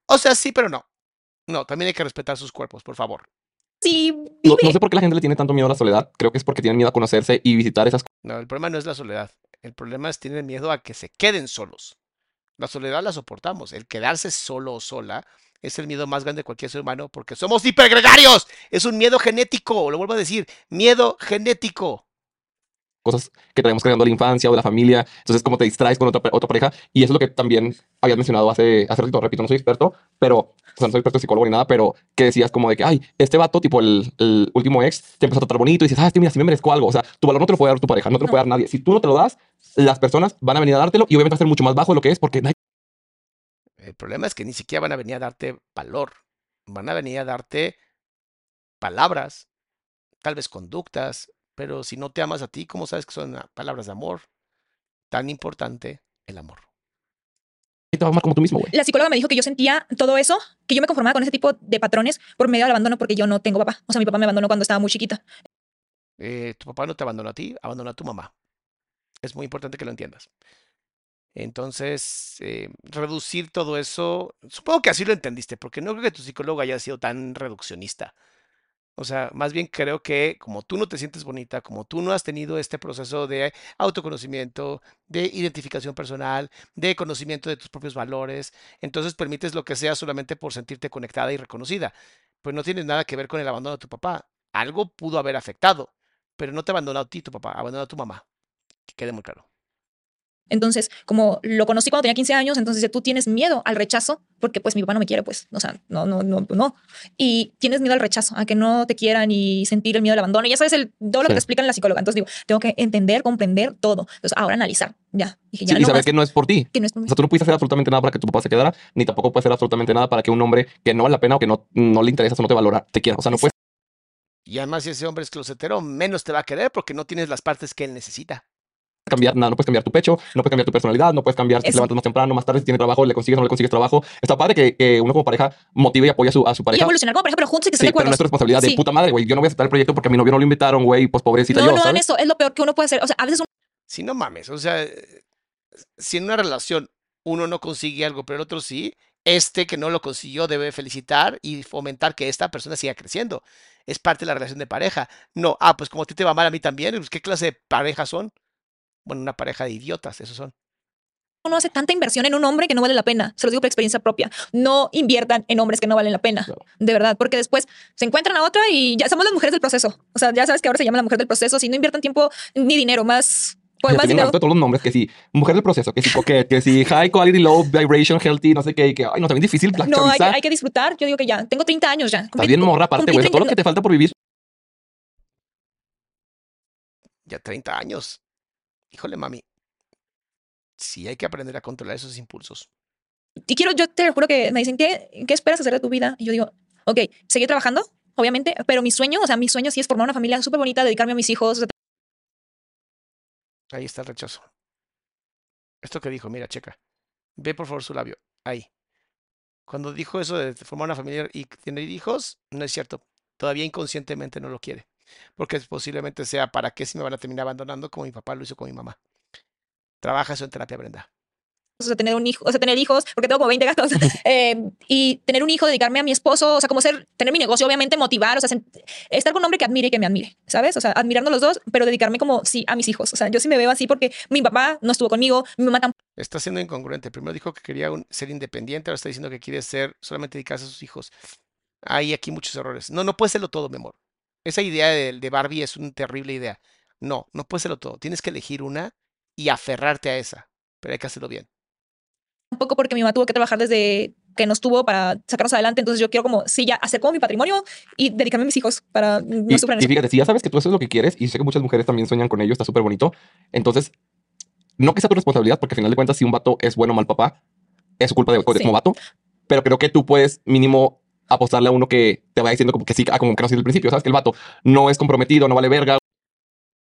A: O sea, sí, pero no. No, también hay que respetar sus cuerpos, por favor.
B: Sí,
C: No, no sé por qué la gente le tiene tanto miedo a la soledad. Creo que es porque tienen miedo a conocerse y visitar esas
A: No, el problema no es la soledad. El problema es tener miedo a que se queden solos. La soledad la soportamos. El quedarse solo o sola es el miedo más grande de cualquier ser humano porque somos hipergregarios. Es un miedo genético. Lo vuelvo a decir. Miedo genético.
C: Cosas que traemos creando de la infancia o de la familia. Entonces, como te distraes con otra, otra pareja. Y eso es lo que también habías mencionado hace, hace ratito. Repito, no soy experto, pero, o sea, no soy experto en psicólogo ni nada, pero que decías como de que, ay, este vato, tipo el, último ex, te empezó a tratar bonito y dices, ah, es que mira, si me merezco algo. O sea, tu valor no te lo puede dar tu pareja, no te lo puede dar nadie. Si tú no te lo das, las personas van a venir a dártelo y obviamente va a ser mucho más bajo de lo que es porque nadie
A: El problema es que ni siquiera van a venir a darte valor. Van a venir a darte palabras, tal vez conductas, pero si no te amas a ti, ¿cómo sabes que son palabras de amor? Tan importante el amor.
C: te va a amar como tú mismo, güey.
B: La psicóloga me dijo que yo sentía todo eso, que yo me conformaba con ese tipo de patrones por medio del abandono porque yo no tengo papá. O sea, mi papá me abandonó cuando estaba muy chiquita.
A: Eh, tu papá no te abandonó a ti, abandonó a tu mamá. Es muy importante que lo entiendas. Entonces, eh, reducir todo eso, supongo que así lo entendiste, porque no creo que tu psicólogo haya sido tan reduccionista. O sea, más bien creo que como tú no te sientes bonita, como tú no has tenido este proceso de autoconocimiento, de identificación personal, de conocimiento de tus propios valores, entonces permites lo que sea solamente por sentirte conectada y reconocida. Pues no tienes nada que ver con el abandono de tu papá. Algo pudo haber afectado, pero no te abandonó a ti tu papá, abandonó a tu mamá. Que quede muy claro.
B: Entonces, como lo conocí cuando tenía 15 años, entonces tú tienes miedo al rechazo porque pues mi papá no me quiere, pues, o sea, no, no, no, no. Y tienes miedo al rechazo, a que no te quieran y sentir el miedo al abandono. Y ya sabes el, todo lo que
C: Sí.
B: te explican en la psicóloga. Entonces digo, tengo que entender, comprender todo. Entonces, ahora analizar. Ya. Dije, ya
C: Sí, y
B: no
C: saber
B: más,
C: que no es por ti.
B: que no es por
C: O
B: mí.
C: sea, tú no pudiste hacer absolutamente nada para que tu papá se quedara, ni tampoco puedes hacer absolutamente nada para que un hombre que no vale la pena o que no, no le interesa o no te valora, te quiera. O sea, no puedes
A: Y además, si ese hombre es closetero, menos te va a querer porque no tienes las partes que él necesita.
C: Cambiar nada, no puedes cambiar tu pecho, no puedes cambiar tu personalidad, no puedes cambiar si te levantas más temprano, más tarde, si tienes trabajo, le consigues o no le consigues trabajo. Está padre que, que uno como pareja motive y apoye a su, a su
B: Y
C: pareja.
B: evolucionar como pareja, pero juntos y que
C: Sí,
B: de acuerdo.
C: pero no es tu responsabilidad de
B: Sí.
C: puta madre, güey. Yo no voy a aceptar el proyecto porque a mi novio no lo invitaron, güey, pues pobrecita
B: No,
C: yo,
B: no eso. Es lo peor que uno puede hacer. O sea, a veces uno
A: Si no mames, o sea, eh, si en una relación uno no consigue algo, pero el otro sí, este que no lo consiguió debe felicitar y fomentar que esta persona siga creciendo. Es parte de la relación de pareja. No, ah, pues como a ti te va mal, a mí también. pues, ¿Qué clase de pareja son? Bueno, una pareja de idiotas, esos son.
B: uno hace tanta inversión en un hombre que no vale la pena. Se los digo por experiencia propia. No inviertan en hombres que no valen la pena. De verdad, porque después se encuentran a otra y ya somos las mujeres del proceso. O sea, ya sabes que ahora se llama la mujer del proceso. Si no inviertan tiempo ni dinero, más, pues más dinero.
C: todos los nombres, que si mujer del proceso, que coquette, que si high quality, low vibration, healthy, no sé qué, que, ay, no, también difícil,
B: No, hay, hay que disfrutar. Yo digo que ya tengo 30 años ya.
C: Está bien morra aparte, güey, todo lo
B: 30
C: que te falta por vivir.
A: Ya 30 años. Híjole, mami. Sí, hay que aprender a controlar esos impulsos.
B: Y quiero, yo te juro que me dicen, ¿qué, ¿qué esperas hacer de tu vida? Y yo digo, ok, seguir trabajando, obviamente, pero mi sueño, o sea, mi sueño sí es formar una familia súper bonita, dedicarme a mis hijos. o sea,
A: Ahí está el rechazo. Esto que dijo, mira, checa. Ve por favor su labio. Ahí. Cuando dijo eso de formar una familia y tener hijos, no es cierto. Todavía inconscientemente no lo quiere. Porque posiblemente sea, ¿para qué si me van a terminar abandonando como mi papá lo hizo con mi mamá? Trabaja eso en terapia, Brenda.
B: o sea, tener un hijo, o sea, tener hijos, porque tengo como 20 gatos, eh, y tener un hijo, dedicarme a mi esposo, o sea, como ser, tener mi negocio, obviamente motivar, o sea, estar con un hombre que admire y que me admire, ¿sabes? O sea, admirando los dos, pero dedicarme como, sí, a mis hijos. O sea, yo sí me veo así porque mi papá no estuvo conmigo, mi mamá tampoco.
A: Está siendo incongruente. Primero dijo que quería un- ser independiente, ahora está diciendo que quiere ser solamente dedicarse a sus hijos. Hay aquí muchos errores. No, no puede serlo todo, mi amor. Esa idea de, de Barbie es una terrible idea. No, no puede serlo todo. Tienes que elegir una y aferrarte a esa. Pero hay que hacerlo bien.
B: Tampoco porque mi mamá tuvo que trabajar desde que no estuvo para sacarnos adelante. Entonces yo quiero como, sí, ya hacer como mi patrimonio y dedicarme a mis hijos para no
C: Y,
B: sufrir
C: y fíjate, si ya sabes que tú eso es lo que quieres, y sé que muchas mujeres también sueñan con ello, está súper bonito. Entonces, no que sea tu responsabilidad, porque al final de cuentas, si un vato es bueno o mal papá, es su culpa de, de
B: Sí.
C: como vato. Pero creo que tú puedes mínimo apostarle a uno que te vaya diciendo como que sí, ah, como que no desde el principio, sabes que el vato no es comprometido, no vale verga.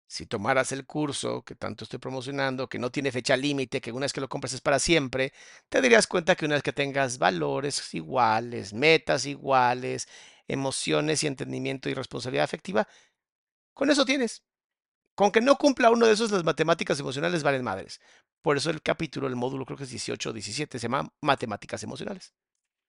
A: Si tomaras el curso que tanto estoy promocionando, que no tiene fecha límite, que una vez que lo compras es para siempre, te darías cuenta que una vez que tengas valores iguales, metas iguales, emociones y entendimiento y responsabilidad afectiva, con eso tienes. Con que no cumpla uno de esos, las matemáticas emocionales valen madres. Por eso el capítulo, el módulo, creo que es 18 o 17, se llama Matemáticas Emocionales.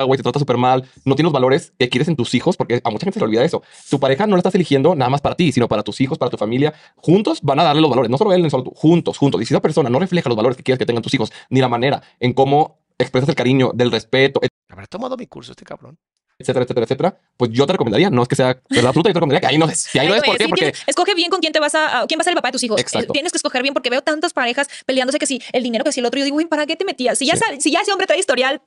C: Güey, te trata súper mal, no tienes los valores que quieres en tus hijos, porque a mucha gente se le olvida eso. Tu pareja no la estás eligiendo nada más para ti, sino para tus hijos, para tu familia. Juntos van a darle los valores, no solo él, solo tú, juntos, juntos. Y si esa persona no refleja los valores que quieres que tengan tus hijos, ni la manera en cómo expresas el cariño, del respeto,
A: ¿Habrá tomado mi curso este cabrón?
C: etcétera, etcétera, etcétera, pues yo te recomendaría, no es que sea verdad absoluta, yo te recomendaría que ahí no es. Si ahí no es, ¿por qué?
B: sí,
C: Porque
B: tienes- escoge bien con quién te vas a, quién va a ser el papá de tus hijos.
C: Exacto.
B: Tienes que escoger bien porque veo tantas parejas peleándose que si el dinero que si el otro. Yo digo, güey, ¿para qué te metías? Si ya,
C: Sí.
B: sabes- si ya ese hombre trae historial,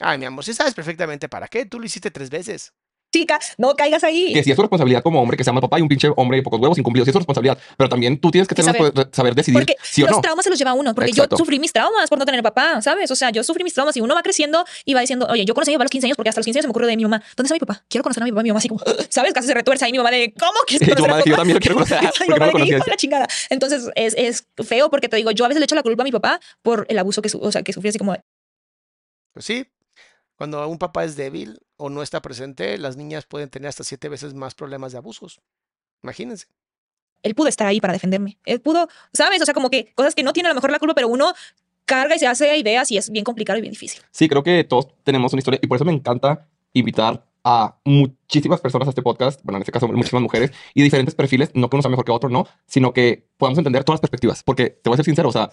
A: Ay, mi amor, si sabes perfectamente para qué, tú lo hiciste tres veces.
B: chica, no caigas ahí.
C: que si es tu responsabilidad como hombre que se llama papá y un pinche hombre de pocos huevos incumplidos, sí es tu responsabilidad, pero también tú tienes que
B: Y
C: tener
B: saber.
C: decidir
B: Porque
C: sí o
B: los
C: no.
B: traumas se los lleva uno, porque
C: Exacto.
B: yo sufrí mis traumas por no tener papá, ¿sabes? O sea, yo sufrí mis traumas y uno va creciendo y va diciendo, oye, yo conocí a mi papá a los 15 años porque hasta los 15 años se me ocurrió de mi mamá, ¿dónde está mi papá? Quiero conocer a mi papá, mi mamá así como, ¿sabes? Casi se retuerce ahí mi mamá de, ¿cómo quieres
C: Y tu mamá
B: a
C: que yo también lo quiero conocer,
B: Ay, mi
C: no
B: mamá
C: lo
B: que, de la chingada. Entonces es, es feo porque te digo, yo a veces le echo la culpa a mi papá por el abuso que, su- o sea, que sufrí así como,
A: Pues sí, cuando un papá es débil o no está presente, las niñas pueden tener hasta siete veces más problemas de abusos. Imagínense.
B: él pudo estar ahí para defenderme. Él pudo, ¿sabes? O sea, como que cosas que no tiene a lo mejor la culpa, pero uno carga y se hace ideas y es bien complicado y bien difícil.
C: Sí, creo que todos tenemos una historia y por eso me encanta invitar a muchísimas personas a este podcast, bueno, en este caso muchísimas mujeres, y diferentes perfiles, no que uno sea mejor que otro, no, sino que podamos entender todas las perspectivas, porque te voy a ser sincero, o sea,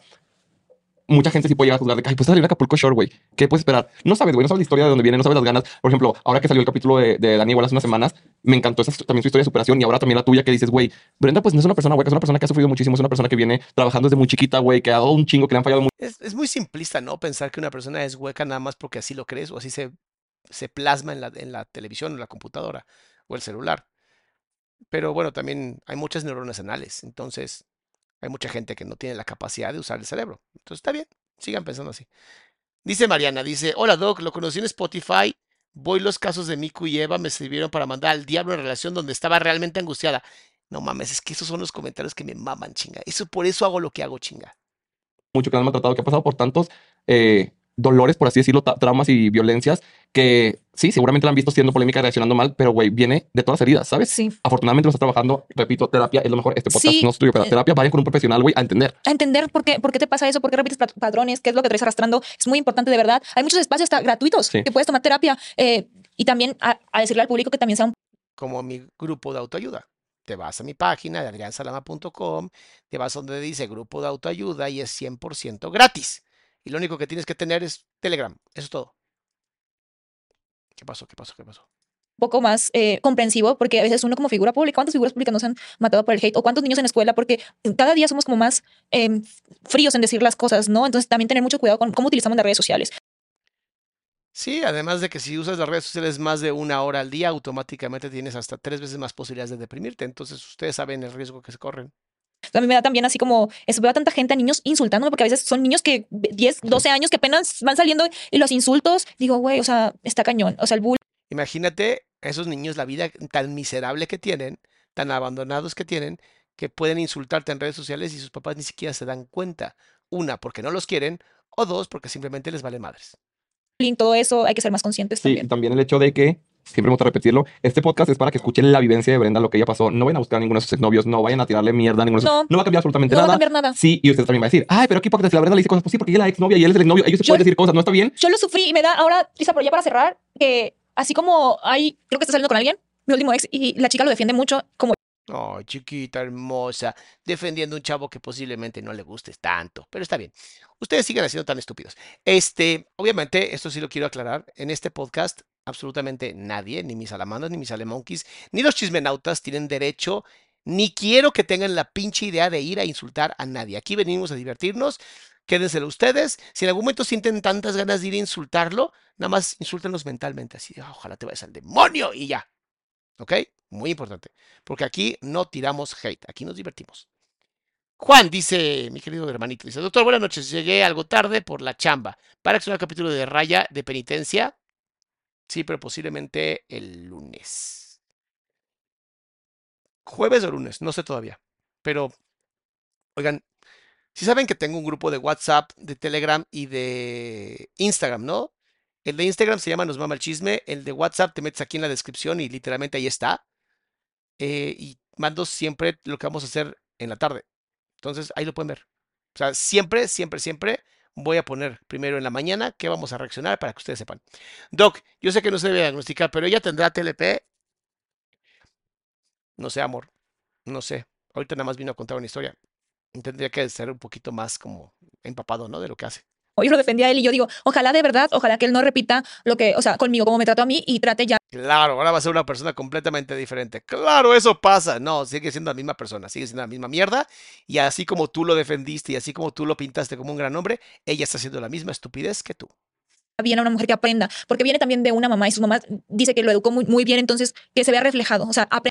C: mucha gente sí puede llegar a juzgar de que, ay, pues salir a Acapulco Shore, güey, ¿qué puedes esperar? No sabes, güey, no sabes la historia de dónde viene, no sabes las ganas. Por ejemplo, ahora que salió el capítulo de, de Dani igual hace unas semanas, me encantó también su historia de superación y ahora también la tuya que dices, güey, Brenda pues no es una persona hueca, es una persona que ha sufrido muchísimo, es una persona que viene trabajando desde muy chiquita, güey, que ha dado un chingo, que le han fallado
A: Es, es muy simplista, ¿no? Pensar que una persona es hueca nada más porque así lo crees o así se, plasma en la, en la televisión, en la computadora o el celular. Pero bueno, también hay muchas neuronas anales, entonces hay mucha gente que no tiene la capacidad de usar el cerebro. Entonces está bien, sigan pensando así. Dice Mariana, dice, hola Doc, lo conocí en Spotify, voy los casos de Miku y Eva me sirvieron para mandar al diablo en relación donde estaba realmente angustiada. No mames, es que esos son los comentarios que me maman, chinga. Eso por eso hago lo que hago, chinga.
C: mucho que la han maltratado, que ha pasado por tantos eh, dolores, por así decirlo, traumas y violencias, que sí, seguramente la han visto siendo polémica, reaccionando mal, pero güey, viene de todas las heridas, ¿sabes?
B: Sí.
C: Afortunadamente lo está trabajando, repito, terapia es lo mejor. Este podcast
B: Sí.
C: no es tuyo, pero
B: Eh.
C: terapia, vayan con un profesional, güey, a entender.
B: a entender por qué, por qué te pasa eso, por qué repites pat- patrones, qué es lo que traes arrastrando. Es muy importante, de verdad. Hay muchos espacios hasta gratuitos
C: Sí.
B: que puedes tomar terapia eh, y también a, a decirle al público que también sea un
A: Como mi grupo de autoayuda. Te vas a mi página de adriansalama.com, te vas donde dice grupo de autoayuda y es 100% gratis. Y lo único que tienes que tener es Telegram. Eso es todo. ¿Qué pasó? ¿Qué pasó? ¿Qué pasó?
B: poco más eh, comprensivo, porque a veces uno como figura pública, ¿cuántas figuras públicas nos han matado por el hate? ¿O cuántos niños en la escuela? Porque cada día somos como más eh, fríos en decir las cosas, ¿no? Entonces también tener mucho cuidado con cómo utilizamos las redes sociales.
A: Sí, además de que si usas las redes sociales más de una hora al día, automáticamente tienes hasta tres veces más posibilidades de deprimirte. Entonces ustedes saben el riesgo que se corren.
B: A mí me da también así como, eso, veo a tanta gente, a niños insultándome, porque a veces son niños que 10, 12 años que apenas van saliendo y los insultos, digo, güey, o sea, está cañón. O sea, el bullying
A: Imagínate a esos niños la vida tan miserable que tienen, tan abandonados que tienen, que pueden insultarte en redes sociales y sus papás ni siquiera se dan cuenta. Una, porque no los quieren, o dos, porque simplemente les vale madres.
B: todo eso, hay que ser más conscientes
C: Sí,
B: también.
C: también el hecho de que, siempre me gusta repetirlo, este podcast es para que escuchen la vivencia de Brenda, lo que ella pasó. No vayan a buscar a ninguno de sus exnovios, no vayan a tirarle mierda a ninguno de sus...
B: No.
C: No va a cambiar absolutamente
B: No va a
C: nada.
B: cambiar nada.
C: Sí, y usted también va a decir, ay, pero hipócrita, si la Brenda le dice cosas, pues sí, porque ella es la exnovia y él es el exnovio, ellos se
B: Yo-
C: pueden decir cosas, ¿no está bien?
B: Yo lo sufrí y me da ahora, Lisa, pero ya para cerrar, que así como hay, creo que está saliendo con alguien, mi último ex, y la chica lo defiende mucho, como
A: Ay, chiquita hermosa, defendiendo un chavo que posiblemente no le gustes tanto, pero está bien. Ustedes sigan siendo tan estúpidos. Este, obviamente, esto sí lo quiero aclarar. En este podcast, absolutamente nadie, ni mis alamanos, ni mis alemonquis, ni los chismenautas tienen derecho, ni quiero que tengan la pinche idea de ir a insultar a nadie. Aquí venimos a divertirnos. Quédenselo ustedes. Si en algún momento sienten tantas ganas de ir a insultarlo, nada más insúltenlos mentalmente. Así, "Ah, ojalá te vayas al demonio y ya. ¿Ok? Muy importante. Porque aquí no tiramos hate, aquí nos divertimos. Juan dice, mi querido hermanito, dice, doctor, buenas noches, llegué algo tarde por la chamba. Para que sea un capítulo de raya de penitencia. Sí, pero posiblemente el lunes. Jueves o lunes, no sé todavía. Pero, oigan, si saben que tengo un grupo de WhatsApp, de Telegram y de Instagram, ¿no? El de Instagram se llama Nos Mama el Chisme. El de WhatsApp te metes aquí en la descripción y literalmente ahí está. Eh, y mando siempre lo que vamos a hacer en la tarde. Entonces ahí lo pueden ver. O sea, siempre, siempre, siempre voy a poner primero en la mañana que vamos a reaccionar para que ustedes sepan. Doc, yo sé que no se debe diagnosticar, pero ella tendrá TLP. No sé, amor. No sé. Ahorita nada más vino a contar una historia. Tendría que ser un poquito más como empapado, ¿no? De lo que hace.
B: Yo lo defendía a él y yo digo, ojalá de verdad, ojalá que él no repita lo que, o sea, conmigo, como me trató a mí y trate ya
A: Claro, ahora va a ser una persona completamente diferente. Claro, eso pasa. No, sigue siendo la misma persona, sigue siendo la misma mierda. Y así como tú lo defendiste y así como tú lo pintaste como un gran hombre, ella está haciendo la misma estupidez que tú.
B: bien a una mujer que aprenda, porque viene también de una mamá y su mamá dice que lo educó muy, muy bien, entonces que se vea reflejado, o sea, aprende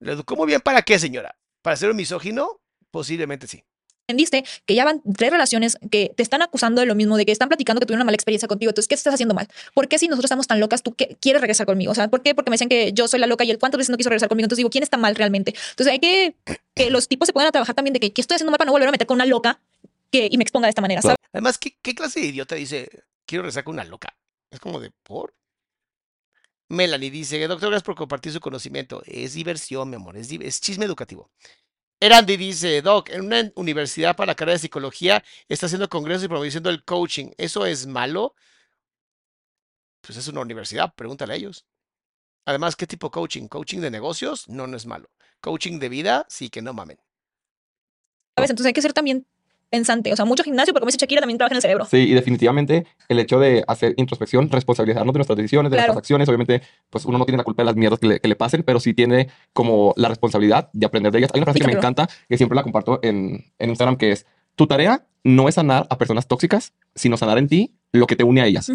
A: ¿Le educó muy bien para qué, señora? ¿Para ser un misógino? Posiblemente sí.
B: Aprendiste que ya van tres relaciones que te están acusando de lo mismo, de que están platicando que tuvieron una mala experiencia contigo. Entonces, ¿qué estás haciendo mal? ¿Por qué si nosotros estamos tan locas, tú qué- quieres regresar conmigo? O sea, ¿por qué? Porque me dicen que yo soy la loca y él cuántas veces no quiso regresar conmigo. Entonces digo, ¿quién está mal realmente? Entonces hay que que los tipos se puedan trabajar también de que ¿qué estoy haciendo mal para no volver a meter con una loca que, y me exponga de esta manera, ¿sabes?
A: Además, ¿qué, clase de idiota dice, quiero rezar con una loca? Es como de, ¿por? Melanie dice, doctor, gracias por compartir su conocimiento. Es diversión, mi amor, es, es chisme educativo. Erandi dice, Doc, en una universidad para la carrera de psicología está haciendo congresos y promoviendo el coaching. ¿Eso es malo? Pues es una universidad, pregúntale a ellos. Además, ¿qué tipo de coaching? ¿Coaching de negocios? No, no es malo. ¿Coaching de vida? Sí, que no mamen.
B: Entonces hay que ser también pensante. O sea, mucho gimnasio, pero como dice Shakira, también trabaja en el cerebro.
C: Sí, y definitivamente el hecho de hacer introspección, responsabilizarnos de nuestras decisiones, de
B: Claro.
C: nuestras acciones, obviamente, pues uno no tiene la culpa de las mierdas que le, que le pasen, pero sí tiene como la responsabilidad de aprender de ellas. Hay una frase
B: Sí,
C: que me encanta, que siempre la comparto en, en Instagram, que es, tu tarea no es sanar a personas tóxicas, sino sanar en ti lo que te une a ellas.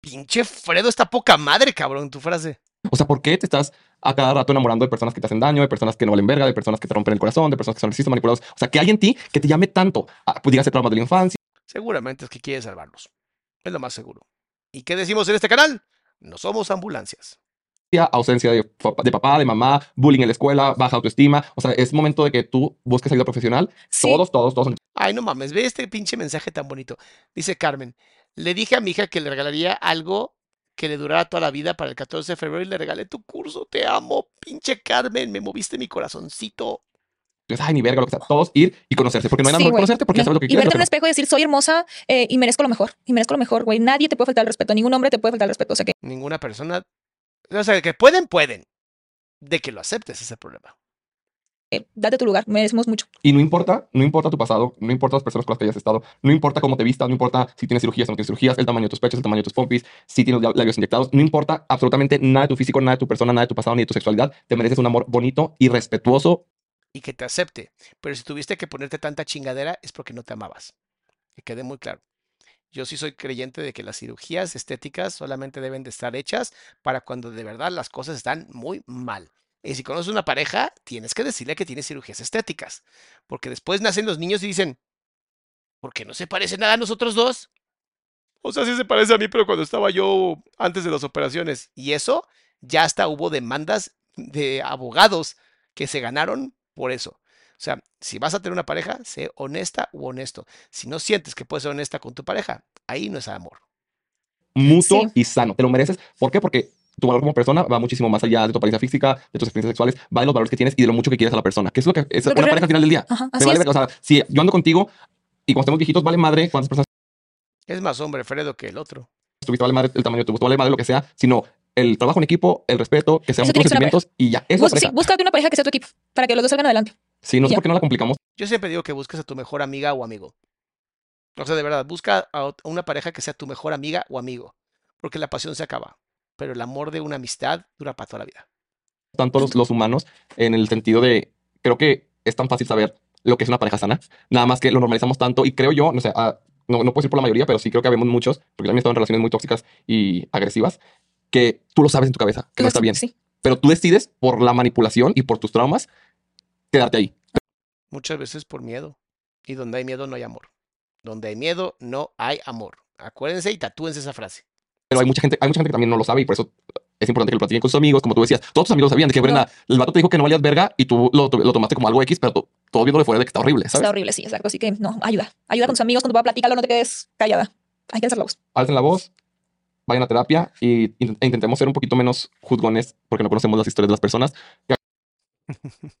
A: Pinche Fredo, está poca madre, cabrón, tu frase.
C: O sea, ¿por qué te estás a cada rato enamorando de personas que te hacen daño, de personas que no valen verga, de personas que te rompen el corazón, de personas que son racistas, manipulados? O sea, ¿qué hay en ti que te llame tanto? Ah, pues dígase traumas de la infancia,
A: Seguramente es que quiere salvarlos. Es lo más seguro. ¿Y qué decimos en este canal? No somos ambulancias.
C: ausencia de, de papá, de mamá, bullying en la escuela, baja autoestima. O sea, es momento de que tú busques ayuda profesional.
B: Sí.
C: Todos, todos, todos.
A: Ay, no mames, ve este pinche mensaje tan bonito. Dice Carmen, le dije a mi hija que le regalaría algo que le durara toda la vida para el 14 de febrero y le regalé tu curso. Te amo, pinche Carmen, me moviste mi corazoncito.
C: Entonces, ay, ni verga, lo que sea. Todos ir y conocerse. Porque no hay nada
B: Sí,
C: mejor conocerte porque
B: No,
C: sabes lo que
B: y
C: quieres.
B: verte en un espejo y decir, soy hermosa eh, y merezco lo mejor. Y merezco lo mejor, güey. Nadie te puede faltar el respeto. Ningún hombre te puede faltar el respeto. O sea que
A: Ninguna persona, o sea, que pueden, pueden. De que lo aceptes ese problema.
B: Eh, date tu lugar. Merecemos mucho.
C: Y no importa, no importa tu pasado, no importa las personas con las que hayas estado, no importa cómo te vistas, no importa si tienes cirugías o no tienes cirugías, el tamaño de tus pechos, el tamaño de tus pompis, si tienes lab- labios inyectados, no importa absolutamente nada de tu físico, nada de tu persona, nada de tu pasado ni de tu sexualidad. Te mereces un amor bonito y respetuoso.
A: y que te acepte. Pero si tuviste que ponerte tanta chingadera es porque no te amabas. Que quede muy claro. Yo sí soy creyente de que las cirugías estéticas solamente deben de estar hechas para cuando de verdad las cosas están muy mal. Y si conoces una pareja, tienes que decirle que tiene cirugías estéticas. Porque después nacen los niños y dicen, ¿por qué no se parece nada a nosotros dos? O sea, sí se parece a mí, pero cuando estaba yo antes de las operaciones. Y eso, ya hasta hubo demandas de abogados que se ganaron por eso. O sea, si vas a tener una pareja, sé honesta u honesto. Si no sientes que puedes ser honesta con tu pareja, ahí no es amor.
C: mutuo
B: Sí.
C: y sano. Te lo mereces. ¿Por qué? Porque tu valor como persona va muchísimo más allá de tu apariencia física, de tus experiencias sexuales, va de los valores que tienes y de lo mucho que quieres a la persona. Que es lo que es
B: Lo que
C: una
B: real-
C: pareja al final del día.
B: Ajá, así
C: vale
B: es.
C: O sea, si yo ando contigo y cuando estemos viejitos, vale madre cuántas personas
A: Es más hombre Fredo que el otro.
C: tuviste, vale madre el tamaño de tu gusto, vale madre lo que sea, sino el trabajo en equipo, el respeto, que sean
B: que una
C: sentimientos y ya. Eso es
B: Bus- sí,
C: pareja.
B: búscate una pareja que sea tu equipo para que los dos salgan adelante.
C: Sí, no sé
B: ya.
C: por qué no la complicamos.
A: Yo siempre digo que busques a tu mejor amiga o amigo. O sea, de verdad, busca a una pareja que sea tu mejor amiga o amigo. Porque la pasión se acaba. Pero el amor de una amistad dura para toda la vida.
C: tanto los, los humanos en el sentido de, creo que es tan fácil saber lo que es una pareja sana, nada más que lo normalizamos tanto y creo yo, no sé, ah, no, no puedo decir por la mayoría, pero sí creo que habemos muchos, porque también he estado en relaciones muy tóxicas y agresivas, que tú lo sabes en tu cabeza, que no está bien,
B: Sí.
C: pero tú decides por la manipulación y por tus traumas quedarte ahí.
A: Muchas veces por miedo. Y donde hay miedo no hay amor. Donde hay miedo no hay amor. Acuérdense y tatúense esa frase.
C: Pero hay mucha gente, hay mucha gente que también no lo sabe y por eso es importante que lo platiquen con sus amigos, como tú decías. Todos tus amigos sabían de que Brenda, el vato te dijo que no valías verga y tú lo, lo tomaste como algo X, pero tú- todo viéndolo fuera de que está horrible, ¿sabes?
B: Está horrible, sí, exacto. Así que no, ayuda. Ayuda con tus amigos, con tu papá, platícalo, no te quedes callada. Hay que alzar la voz.
C: alcen la voz, vayan a terapia y e intentemos ser un poquito menos juzgones porque no conocemos las historias de las personas.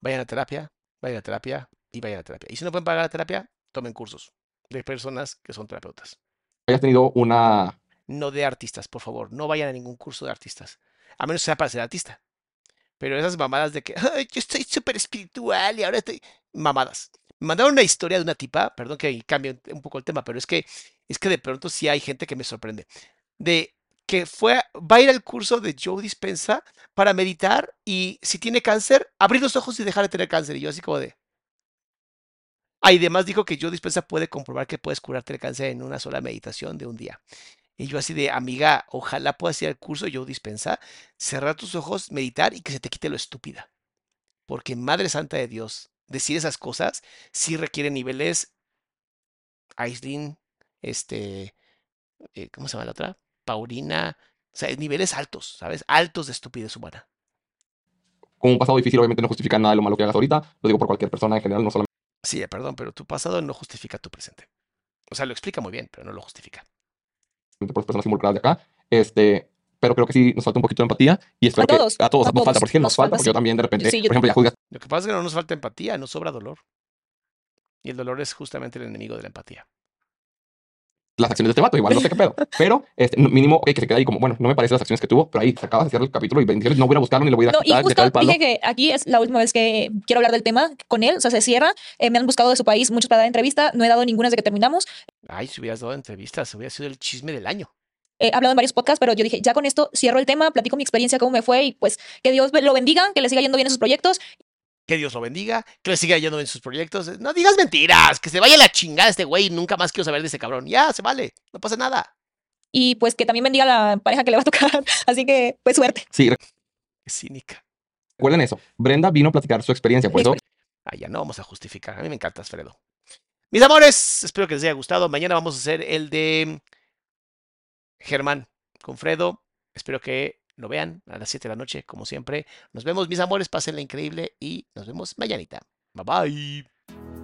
A: Vayan a terapia, vayan a terapia y vayan a terapia. Y si no pueden pagar la terapia, tomen cursos de personas que son terapeutas.
C: Hayas tenido una...
A: No de artistas, por favor. No vayan a ningún curso de artistas. A menos sea para ser artista. Pero esas mamadas de que "Ay, yo estoy súper espiritual y ahora estoy. Mamadas. Me mandaron una historia de una tipa, perdón que cambie un poco el tema, pero es que es que de pronto sí hay gente que me sorprende. De que fue, va a ir al curso de Joe Dispensa para meditar y si tiene cáncer, abrir los ojos y dejar de tener cáncer. Y yo así como de. Y además dijo que Joe Dispensa puede comprobar que puedes curarte el cáncer en una sola meditación de un día. Y yo así de, amiga, ojalá puedas ir al curso Joe Dispensa, cerrar tus ojos, meditar y que se te quite lo estúpida. Porque Madre Santa de Dios, decir esas cosas sí requiere niveles, Aislinn, este, eh, ¿cómo se llama la otra? Paulina, o sea, niveles altos, ¿sabes? Altos de estupidez humana.
C: Con un pasado difícil obviamente no justifica nada de lo malo que hagas ahorita. Lo digo por cualquier persona en general, no solamente
A: Sí, eh, perdón, pero tu pasado no justifica tu presente. O sea, lo explica muy bien, pero no lo justifica.
C: por las personas involucradas de acá. Este, pero creo que sí nos falta un poquito de empatía y espero
B: A
C: que
B: todos,
C: a todos
B: a
C: nos falta, porque sí nos,
B: nos
C: falta,
B: falta,
C: porque yo también de repente,
B: Sí, yo-
C: por ejemplo, ya juzgas
A: Lo que pasa es que no nos falta empatía, nos sobra dolor. Y el dolor es justamente el enemigo de la empatía.
C: Las acciones de este vato, igual no sé qué pedo. Pero este, mínimo, ok, que se quede ahí como, bueno, no me parecen las acciones que tuvo, pero ahí se acaba de cierrar el capítulo y bendiciones, no voy a buscarlo ni lo voy a
B: No, y
C: quitar, dejar
B: justo
C: el palo.
B: dije que aquí es la última vez que quiero hablar del tema con él, o sea, se cierra. Eh, me han buscado de su país muchos para dar entrevista, no he dado ninguna desde que terminamos.
A: Ay, si hubieras dado entrevistas, hubiera sido el chisme del año.
B: He hablado en varios podcasts, pero yo dije, ya con esto cierro el tema, platico mi experiencia, cómo me fue y pues que Dios lo bendiga, que le siga yendo bien en sus proyectos.
A: Que Dios lo bendiga, que le siga yendo en sus proyectos. No digas mentiras, que se vaya a la chingada este güey y nunca más quiero saber de ese cabrón. Ya, se vale, no pasa nada.
B: Y pues que también bendiga a la pareja que le va a tocar. Así que, pues suerte.
C: Sí,
A: Qué cínica.
C: recuerden eso. Brenda vino a platicar su experiencia, por
B: Mi
C: eso
A: Ah, ya no vamos a justificar. A mí me encantas, Fredo. Mis amores, espero que les haya gustado. Mañana vamos a hacer el de Germán con Fredo. Espero que lo vean a las 7 de la noche, como siempre. Nos vemos, mis amores, pásenla increíble y nos vemos mañanita. Bye bye.